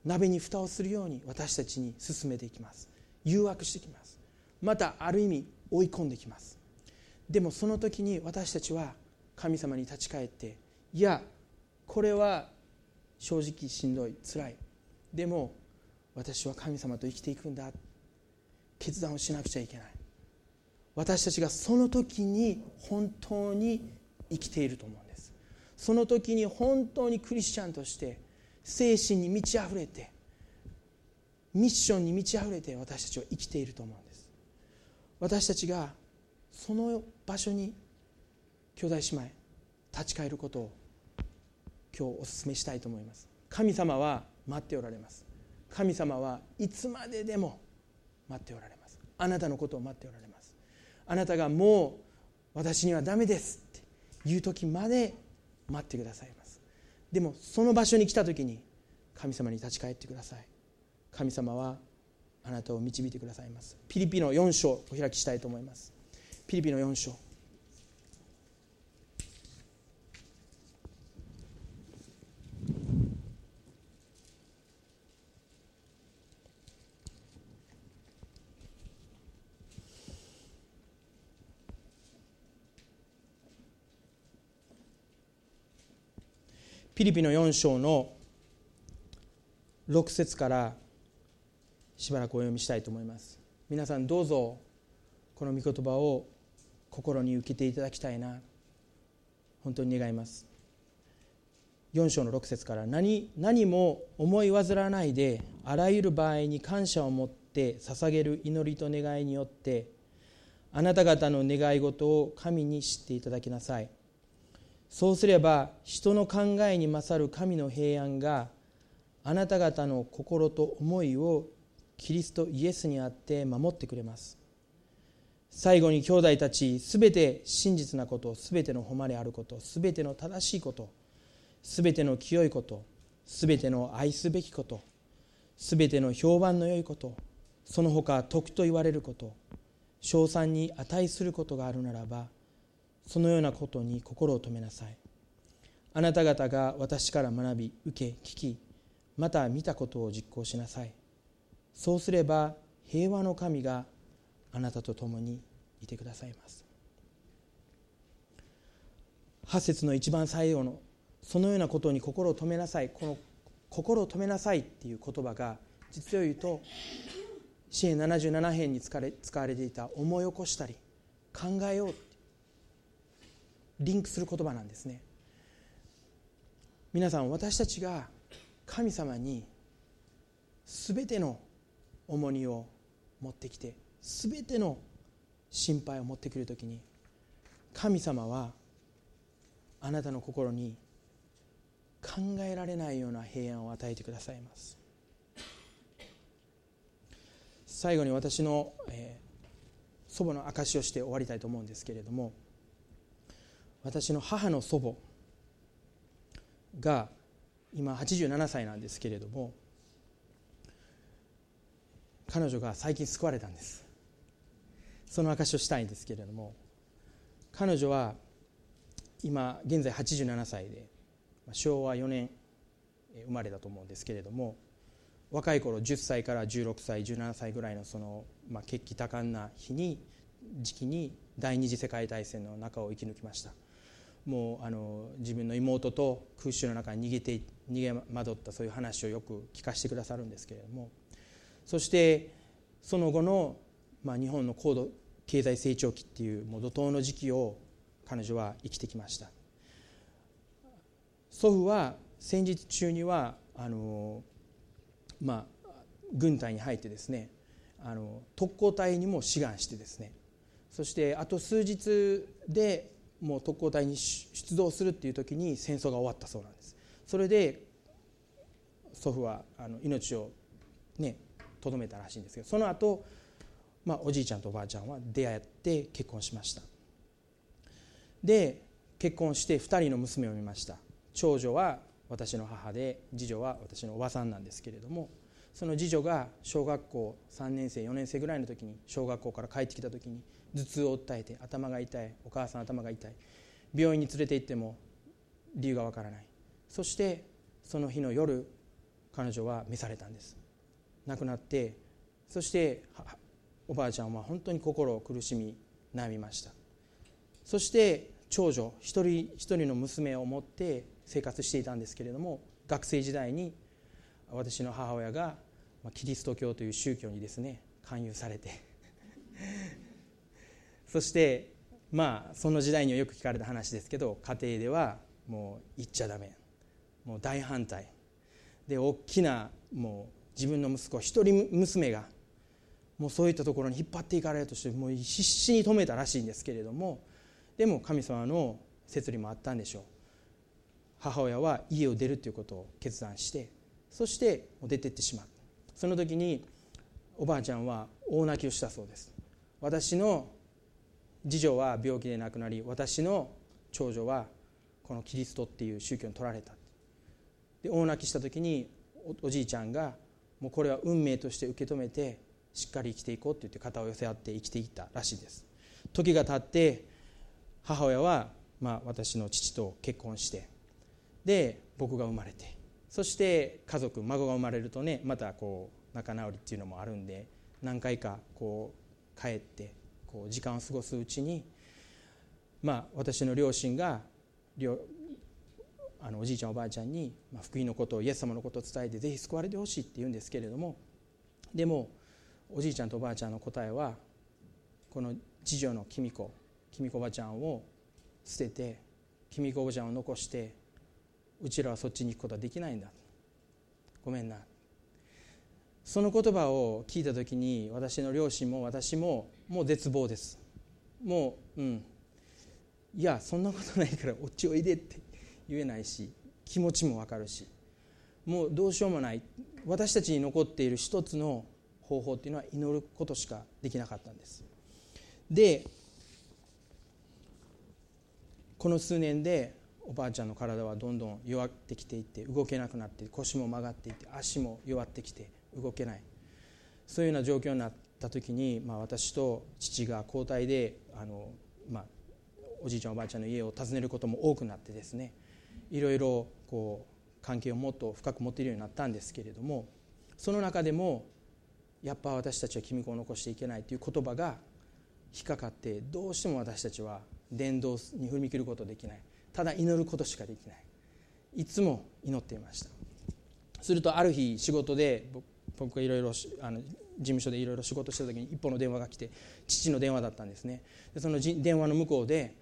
鍋に蓋をするように私たちに進めていきます。誘惑してきます。またある意味追い込んできます。でもその時に私たちは神様に立ち返っていやこれは正直しんどい辛い。でも私は神様と生きていくんだ。決断をしなくちゃいけない。私たちがその時に本当に生きていると思うんです。その時に本当にクリスチャンとして精神に満ち溢れてミッションに満ち溢れて私たちは生きていると思うんです。私たちがその場所に兄弟姉妹立ち返ることを今日お勧めしたいと思います。神様は待っておられます。神様はいつまででも待っておられます。あなたのことを待っておられます。あなたがもう私にはダメですって言う時まで待ってくださいます。でもその場所に来た時に神様に立ち返ってください。神様はあなたを導いてくださいます。ピリピの4章お開きしたいと思います。ピリピの4章。ピリピの4章の6節からしばらくお読みしたいと思います。皆さんどうぞこの御言葉を心に受けていただきたいな。本当に願います。4章の6節から何何も思い煩わないであらゆる場合に感謝を持って捧げる祈りと願いによってあなた方の願い事を神に知っていただきなさい。そうすれば人の考えに勝る神の平安があなた方の心と思いをキリストイエスにあって守ってくれます。最後に兄弟たちすべて真実なことすべての誉れあることすべての正しいことすべての清いことすべての愛すべきことすべての評判の良いことその他徳と言われること称賛に値することがあるならばそのようなことに心を留めなさい。あなた方が私から学び受け聞きまた見たことを実行しなさい。そうすれば平和の神があなたと共にいてくださいます。8節の一番最後のそのようなことに心を留めなさい。この心を止めなさいっていう言葉が実を言うと支援77編に使われていた思い起こしたり考えようリンクする言葉なんですね。皆さん私たちが神様に全ての重荷を持ってきて全ての心配を持ってくるときに神様はあなたの心に考えられないような平安を与えてくださいます。最後に私の、えー、祖母の証しをして終わりたいと思うんですけれども私の母の祖母が今87歳なんですけれども彼女が最近救われたんです。その証をしたいんですけれども彼女は今現在87歳で昭和4年生まれだと思うんですけれども若い頃10歳から16歳17歳ぐらいのその、まあ、血気多感な日に時期に第二次世界大戦の中を生き抜きました。もうあの自分の妹と空襲の中に逃げて逃げ惑ったそういう話をよく聞かせてくださるんですけれどもそしてその後の、まあ、日本の高度経済成長期っていうもう怒涛の時期を彼女は生きてきました。祖父は戦時中にはあの、まあ、軍隊に入ってですねあの特攻隊にも志願してですね。そしてあと数日でもう特攻隊に出動するっていう時に戦争が終わったそうなんです。それで祖父はあの命をねとどめたらしいんですけどその後、まあおじいちゃんとおばあちゃんは出会って結婚しました。で結婚して2人の娘を見ました。長女は私の母で次女は私のおばさんなんですけれどもその次女が小学校3年生4年生ぐらいの時に小学校から帰ってきた時に頭痛を訴えて頭が痛いお母さん頭が痛い病院に連れて行っても理由がわからない。そしてその日の夜彼女は召されたんです。亡くなってそしておばあちゃんは本当に心を苦しみ悩みました。そして長女一人一人の娘を持って生活していたんですけれども学生時代に私の母親がキリスト教という宗教にですね勧誘されて。*laughs* そしてまあその時代にはよく聞かれた話ですけど家庭ではもう行っちゃダメ。もう大反対。で大きなもう自分の息子一人娘がもうそういったところに引っ張っていかれるとしてもう必死に止めたらしいんですけれどもでも神様の摂理もあったんでしょう。母親は家を出るということを決断してそして出てってしまう。その時におばあちゃんは大泣きをしたそうです。私の次女は病気で亡くなり私の長女はこのキリストっていう宗教に取られた。で大泣きした時におじいちゃんがもうこれは運命として受け止めてしっかり生きていこうって言って肩を寄せ合って生きていったらしいです。時が経って母親はまあ私の父と結婚してで僕が生まれてそして家族孫が生まれるとねまたこう仲直りっていうのもあるんで何回かこう帰ってこう時間を過ごすうちにまあ私の両親があのおじいちゃんおばあちゃんに、福音のことをイエス様のことを伝えてぜひ救われてほしいって言うんですけれどもでもおじいちゃんとおばあちゃんの答えはこの次女の公子公子おばちゃんを捨てて公子おばちゃんを残してうちらはそっちに行くことはできないんだ。ごめんな。その言葉を聞いた時に私の両親も私ももう絶望です。もううん。いやそんなことないからおっちおいでって言えないし気持ちも分かるしもうどうしようもない。私たちに残っている一つの方法っていうのは祈ることしかできなかったんです。でこの数年でおばあちゃんの体はどんどん弱ってきていって動けなくなって腰も曲がっていって足も弱ってきて動けない。そういうような状況になった時に、まあ、私と父が交代であの、まあ、おじいちゃんおばあちゃんの家を訪ねることも多くなってですねいろいろこう関係をもっと深く持ってるようになったんですけれどもその中でもやっぱ私たちは君子を残していけないという言葉が引っかかってどうしても私たちは伝道に踏み切ることできない。ただ祈ることしかできない。いつも祈っていました。するとある日仕事で僕がいろいろ事務所でいろいろ仕事した時に一本の電話が来て父の電話だったんですね。でその電話の向こうで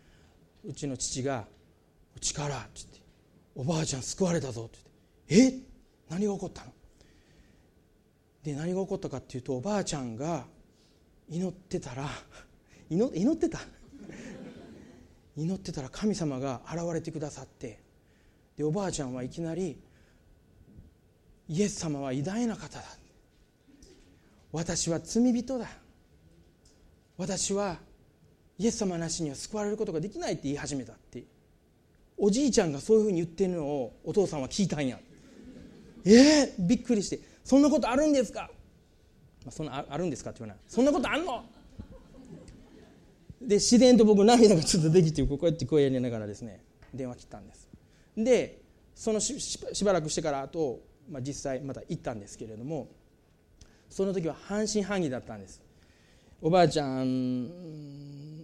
うちの父が「力」って言って「おばあちゃん救われたぞ」って言って「え何が起こったの?」で何が起こったかっていうとおばあちゃんが祈ってたら *laughs* 祈ってた？*laughs* 祈ってたら神様が現れてくださってでおばあちゃんはいきなり「イエス様は偉大な方だ」私は罪人だ。私はイエス様なしには救われることができないって言い始めたって。おじいちゃんがそういうふうに言ってるのをお父さんは聞いたんや。えー、びっくりして。そんなことあるんですか、まあ、そんなあるんですかって言わない。そんなことあんの？で自然と僕涙がちょっとできてこうやって声やりながらですね電話切ったんです。でそのししばらくしてからあと、まあ、実際また行ったんですけれどもその時は半信半疑だったんです。おばあちゃん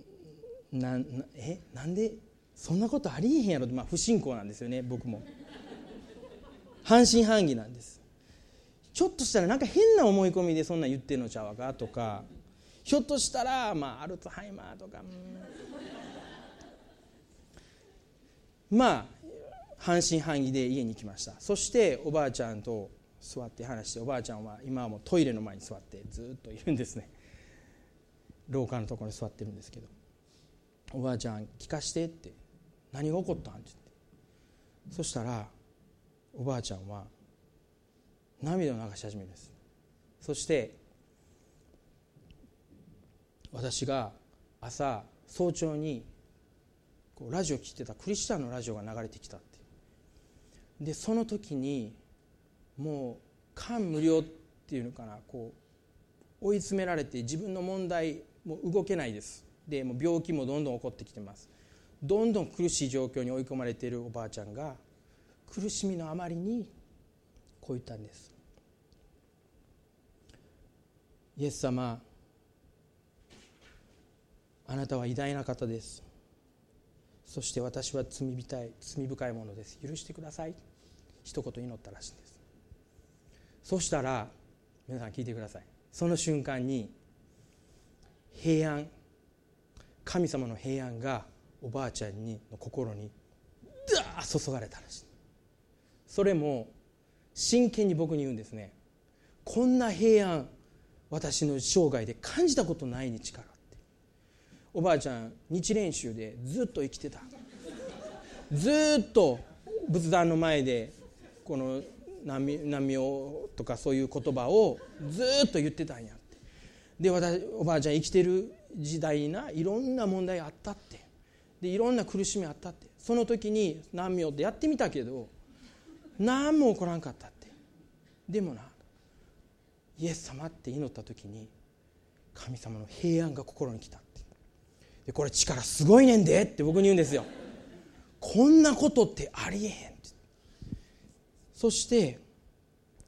ななえ？なんで？そんなことありえへんやろまあ、不信仰なんですよね僕も。半信半疑なんです。ちょっとしたらなんか変な思い込みでそんな言ってんのちゃうかとかひょっとしたら、まあ、アルツハイマーとか、まあ半信半疑で家に来ました。そしておばあちゃんと座って話しておばあちゃんは今はもうトイレの前に座ってずっといるんですね。廊下のところに座ってるんですけど「おばあちゃん聞かして」って「何が起こったん?」って言って。そしたらおばあちゃんは涙を流し始めるんです。そして私が朝早朝にこうラジオを聴いてたクリスチャンのラジオが流れてきたってでその時にもう感無量っていうのかなこう追い詰められて自分の問題も動けないです。でもう病気もどんどん起こってきてます。どんどん苦しい状況に追い込まれているおばあちゃんが苦しみのあまりにこう言ったんです。イエス様あなたは偉大な方です。そして私は罪深い罪深いものです。許してください。一言祈ったらしいんです。そしたら皆さん聞いてください。その瞬間に平安神様の平安がおばあちゃんにの心にダー注がれたらしい。それも真剣に僕に言うんですね。こんな平安私の生涯で感じたことないに力って。おばあちゃん日練習でずっと生きてた。ずっと仏壇の前でこの難病とかそういう言葉をずっと言ってたんやって。で私おばあちゃん生きてる時代にないろんな問題あったって。でいろんな苦しみあったって。その時に難病ってやってみたけど何も起こらんかったって。でもなイエス様って祈った時に神様の平安が心に来たって。でこれ力すごいねんでって僕に言うんですよ。こんなことってありえへんって。そして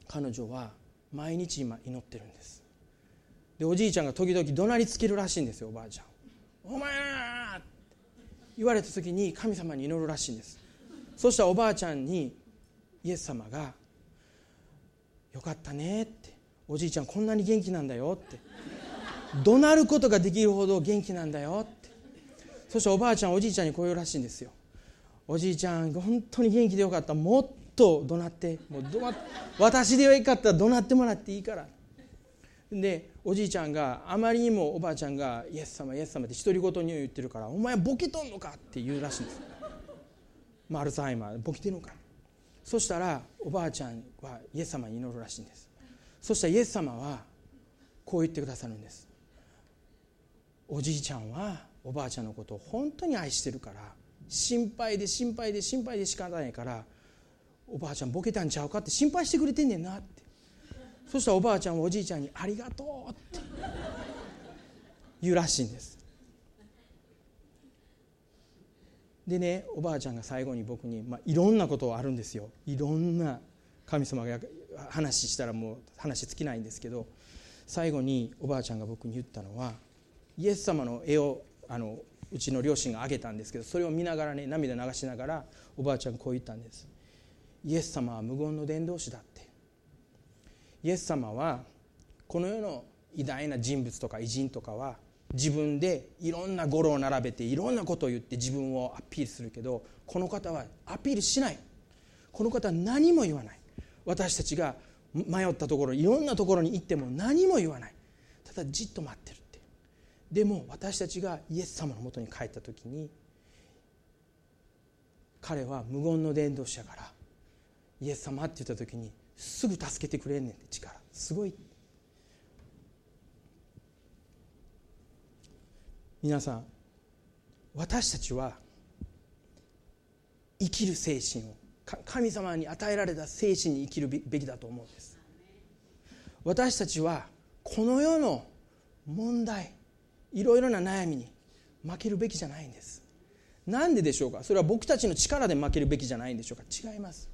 彼女は毎日今祈ってるんです。でおじいちゃんが時々怒鳴りつけるらしいんですよおばあちゃん「お前な!」言われた時に神様に祈るらしいんです。そしたらおばあちゃんにイエス様が「よかったね」って「おじいちゃんこんなに元気なんだよ」って「怒鳴ることができるほど元気なんだよ」ってそしておばあちゃんおじいちゃんにこう言うらしいんですよ。おじいちゃん本当に元気でよかった。もっと怒鳴ってもう怒鳴私でよかったら怒鳴ってもらっていいから。でおじいちゃんがあまりにもおばあちゃんが「イエス様イエス様」って独り言に言ってるから「お前ボケとんのか?」って言うらしいんです。まあ、アルツハイマーボケてるのかそしたらおばあちゃんはイエス様に祈るらしいんです。そしたらイエス様はこう言ってくださるんです。おじいちゃんはおばあちゃんのことを本当に愛してるから心配で心配で心配で仕方ないからおばあちゃんボケたんちゃうかって心配してくれてんねんなって。そしたらおばあちゃんはおじいちゃんに「ありがとう」って言うらしいんです。でねおばあちゃんが最後に僕に、まあ、いろんなことあるんですよ。いろんな神様が話したらもう話尽きないんですけど最後におばあちゃんが僕に言ったのはイエス様の絵をあのうちの両親があげたんですけどそれを見ながらね涙流しながらおばあちゃんこう言ったんです。イエス様は無言の伝道師だって。イエス様はこの世の偉大な人物とか偉人とかは自分でいろんな語呂を並べていろんなことを言って自分をアピールするけどこの方はアピールしない。この方は何も言わない。私たちが迷ったところいろんなところに行っても何も言わない。ただじっと待ってるってでも私たちがイエス様のもとに帰った時に彼は無言の伝道者からイエス様って言った時にすぐ助けてくれんねんって力。すごいって皆さん私たちは生きる精神を神様に与えられた精神に生きるべきだと思うんです。私たちはこの世の問題いろいろな悩みに負けるべきじゃないんです。なんででしょうか？それは僕たちの力で負けるべきじゃないんでしょうか？違います。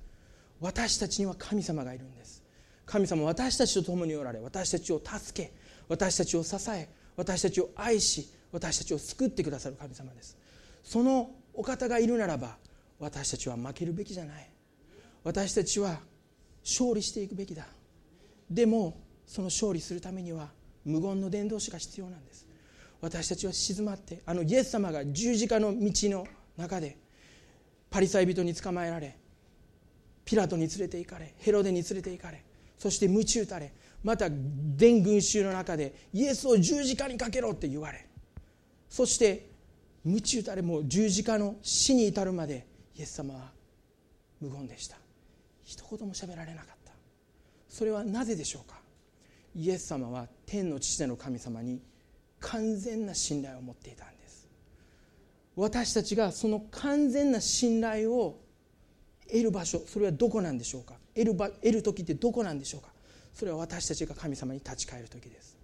私たちには神様がいるんです。神様は私たちと共におられ私たちを助け私たちを支え私たちを愛し私たちを救ってくださる神様です。そのお方がいるならば私たちは負けるべきじゃない。私たちは勝利していくべきだ。でもその勝利するためには無言の伝道師が必要なんです。私たちは静まってあのイエス様が十字架の道の中でパリサイ人に捕まえられピラトに連れて行かれヘロデに連れて行かれそして鞭打たれまた全群衆の中でイエスを十字架にかけろって言われそして鞭打たれも十字架の死に至るまでイエス様は無言でした。一言も喋られなかった。それはなぜでしょうか？イエス様は天の父なる神様に完全な信頼を持っていたんです。私たちがその完全な信頼を得る場所それはどこなんでしょうか？得る場得る時ってどこなんでしょうか？それは私たちが神様に立ち返る時です。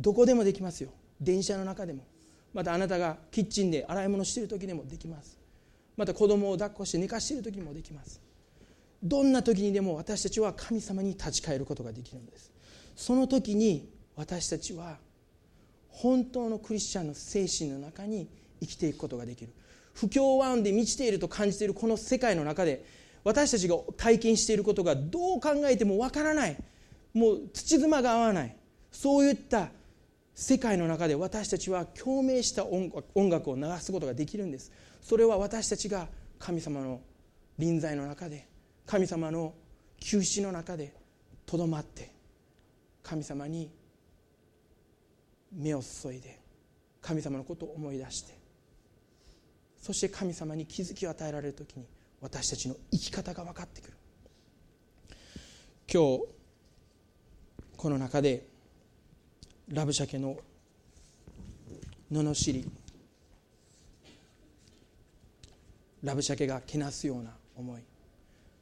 どこでもできますよ。電車の中でも。またあなたがキッチンで洗い物している時でもできます。また子供を抱っこして寝かしている時もできます。どんな時にでも私たちは神様に立ち返ることができるんです。その時に私たちは本当のクリスチャンの精神の中に生きていくことができる。不協和音で満ちていると感じているこの世界の中で私たちが体験していることがどう考えてもわからない。もう土妻が合わない。そういった世界の中で私たちは共鳴した音楽を流すことができるんです。それは私たちが神様の臨在の中で神様の休止の中でとどまって神様に目を注いで神様のことを思い出してそして神様に気づきを与えられる時に私たちの生き方が分かってくる。今日この中でラブシャケの罵り。ラブシャケがけなすような思い。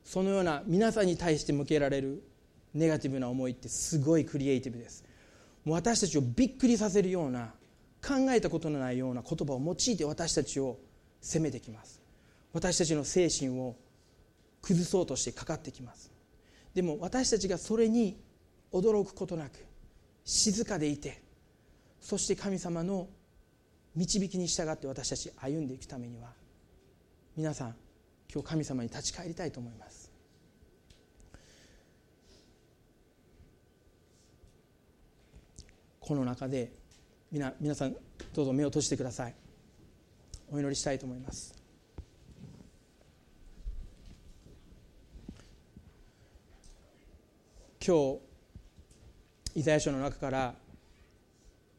そのような皆さんに対して向けられるネガティブな思いってすごいクリエイティブです。もう私たちをびっくりさせるような考えたことのないような言葉を用いて私たちを責めてきます。私たちの精神を崩そうとしてかかってきます。でも私たちがそれに驚くことなく静かでいてそして神様の導きに従って私たち歩んでいくためには皆さん今日神様に立ち返りたいと思います。この中で皆皆さんどうぞ目を閉じてください。お祈りしたいと思います。今日イザヤ書の中から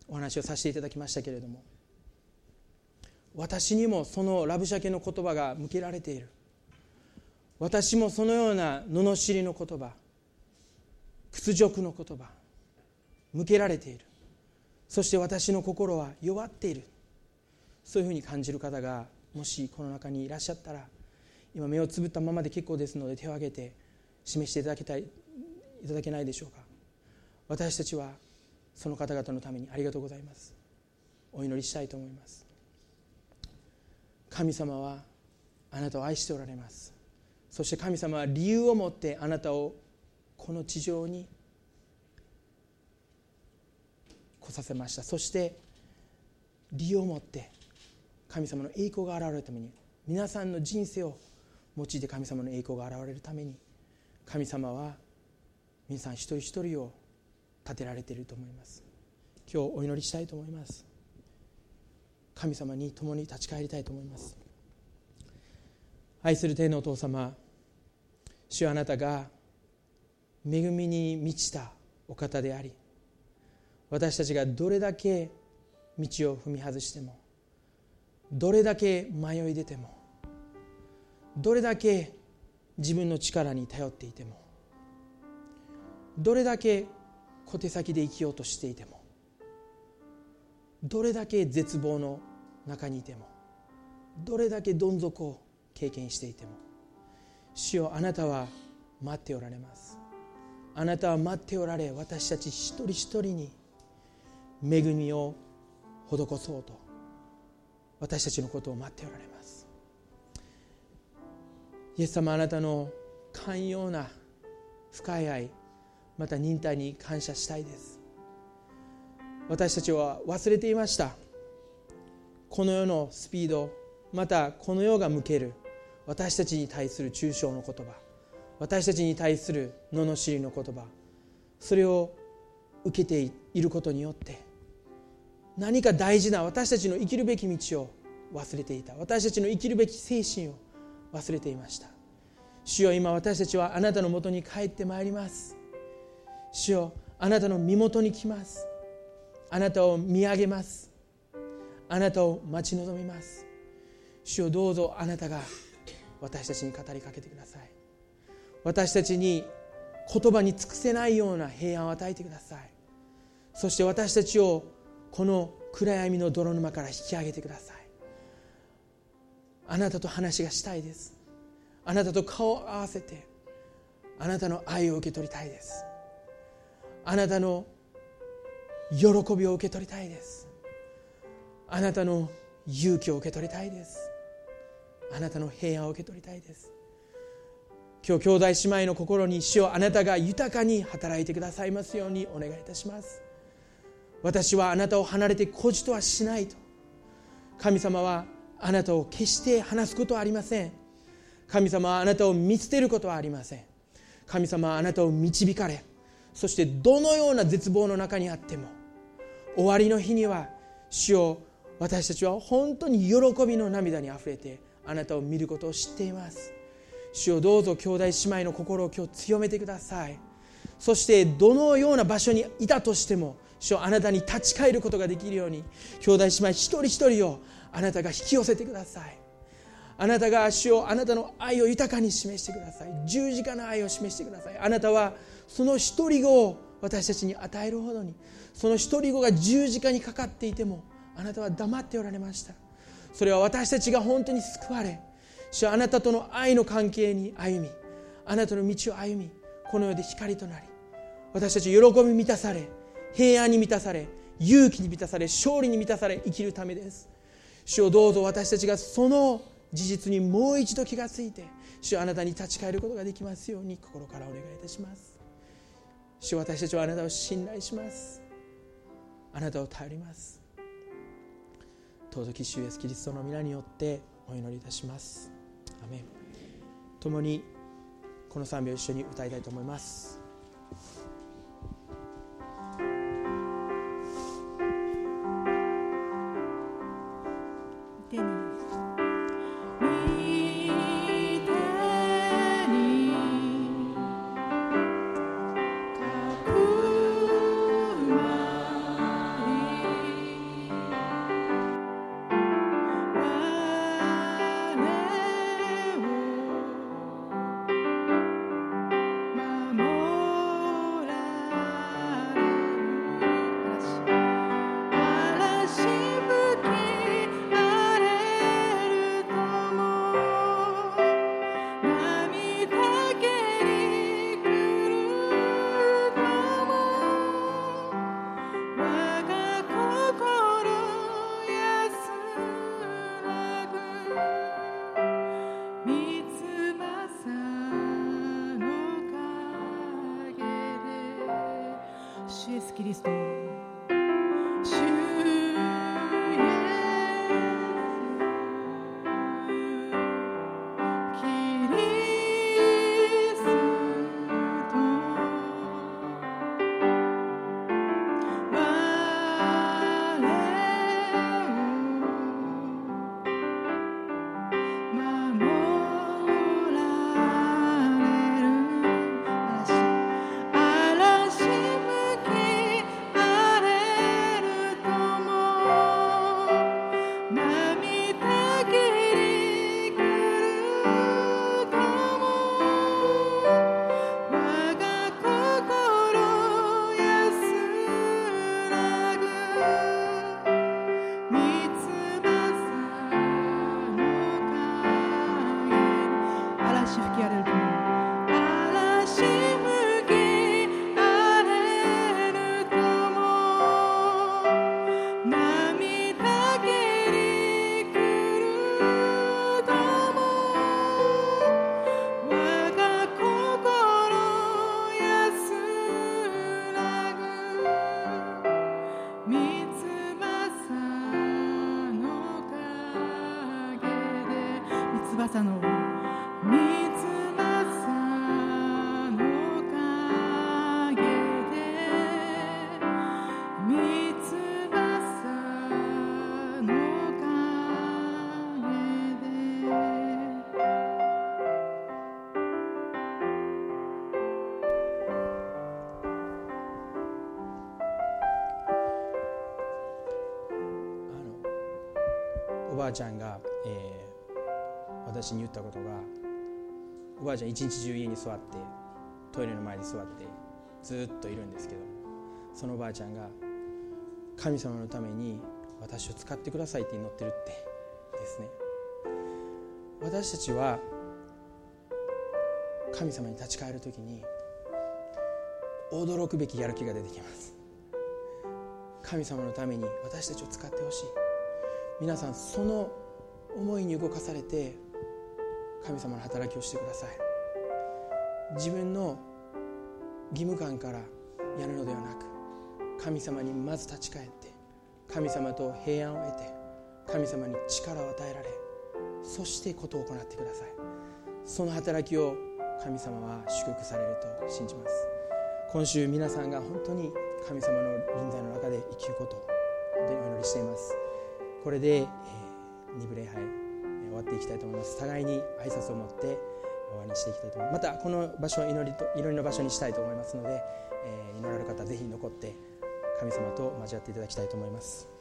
お話をさせていただきましたけれども私にもそのラブシャケの言葉が向けられている。私もそのような罵りの言葉屈辱の言葉向けられている。そして私の心は弱っている。そういうふうに感じる方がもしこの中にいらっしゃったら今目をつぶったままで結構ですので手を挙げて示していただきたいいただけないでしょうか。私たちはその方々のためにありがとうございます。お祈りしたいと思います。神様はあなたを愛しておられます。そして神様は理由を持ってあなたをこの地上に来させました。そして理由を持って神様の栄光が現れるために皆さんの人生を用いて神様の栄光が現れるために神様は皆さん一人一人を立てられていると思います。今日お祈りしたいと思います。神様に共に立ち返りたいと思います。愛する天のお父様主あなたが恵みに満ちたお方であり私たちがどれだけ道を踏み外してもどれだけ迷い出てもどれだけ自分の力に頼っていてもどれだけ小手先で生きようとしていてもどれだけ絶望の中にいてもどれだけどん底を経験していても主よあなたは待っておられます。あなたは待っておられ私たち一人一人に恵みを施そうと私たちのことを待っておられます。イエス様あなたの寛容な深い愛また忍耐に感謝したいです。私たちは忘れていました。この世のスピードまたこの世が向ける。私たちに対する抽象の言葉。私たちに対する罵りの言葉。それを受けていることによって何か大事な私たちの生きるべき道を忘れていた。私たちの生きるべき精神を忘れていました。主よ今私たちはあなたのもとに帰ってまいります。主よあなたの身元に来ます。あなたを見上げます。あなたを待ち望みます。主よどうぞあなたが私たちに語りかけてください。私たちに言葉に尽くせないような平安を与えてください。そして私たちをこの暗闇の泥沼から引き上げてください。あなたと話がしたいです。あなたと顔を合わせてあなたの愛を受け取りたいです。あなたの喜びを受け取りたいです。あなたの勇気を受け取りたいです。あなたの平安を受け取りたいです。今日兄弟姉妹の心に主をあなたが豊かに働いてくださいますようにお願いいたします。私はあなたを離れて孤児とはしないと。神様はあなたを決して話すことはありません。神様はあなたを見捨てることはありません。神様はあなたを導かれそしてどのような絶望の中にあっても終わりの日には主を私たちは本当に喜びの涙にあふれてあなたを見ることを知っています。主をどうぞ兄弟姉妹の心を今日強めてください。そしてどのような場所にいたとしても主をあなたに立ち返ることができるように兄弟姉妹一人一人をあなたが引き寄せてください。あなたが主をあなたの愛を豊かに示してください。十字架の愛を示してください。あなたはその一人子を私たちに与えるほどにその一人子が十字架にかかっていてもあなたは黙っておられました。それは私たちが本当に救われ主はあなたとの愛の関係に歩みあなたの道を歩みこの世で光となり私たち喜び満たされ平安に満たされ勇気に満たされ勝利に満たされ生きるためです。主をどうぞ私たちがその事実にもう一度気がついて主あなたに立ち返ることができますように心からお願いいたします。主私たちはあなたを信頼します。あなたを頼ります。尊き主イエスキリストの皆によってお祈りいたします。アメン。共にこの賛美を一緒に歌いたいと思います。ばちゃんが、えー私に言ったことがおばあちゃん一日中家に座ってトイレの前に座ってずっといるんですけどそのおばあちゃんが神様のために私を使ってくださいって祈ってるってですね。私たちは神様に立ち返る時に驚くべきやる気が出てきます。神様のために私たちを使ってほしい。皆さんその思いに動かされて神様の働きをしてください。自分の義務感からやるのではなく神様にまず立ち返って神様と平安を得て神様に力を与えられそしてことを行ってください。その働きを神様は祝福されると信じます。今週皆さんが本当に神様の臨在の中で生きることを本当にお祈りしています。これで、えー、二部礼拝え終わっていきたいと思います。互いに挨拶を持って終わりにしていきたいと思います。またこの場所を祈りと祈りの場所にしたいと思いますので、え祈られる方ぜひ残って神様と交わっていただきたいと思います。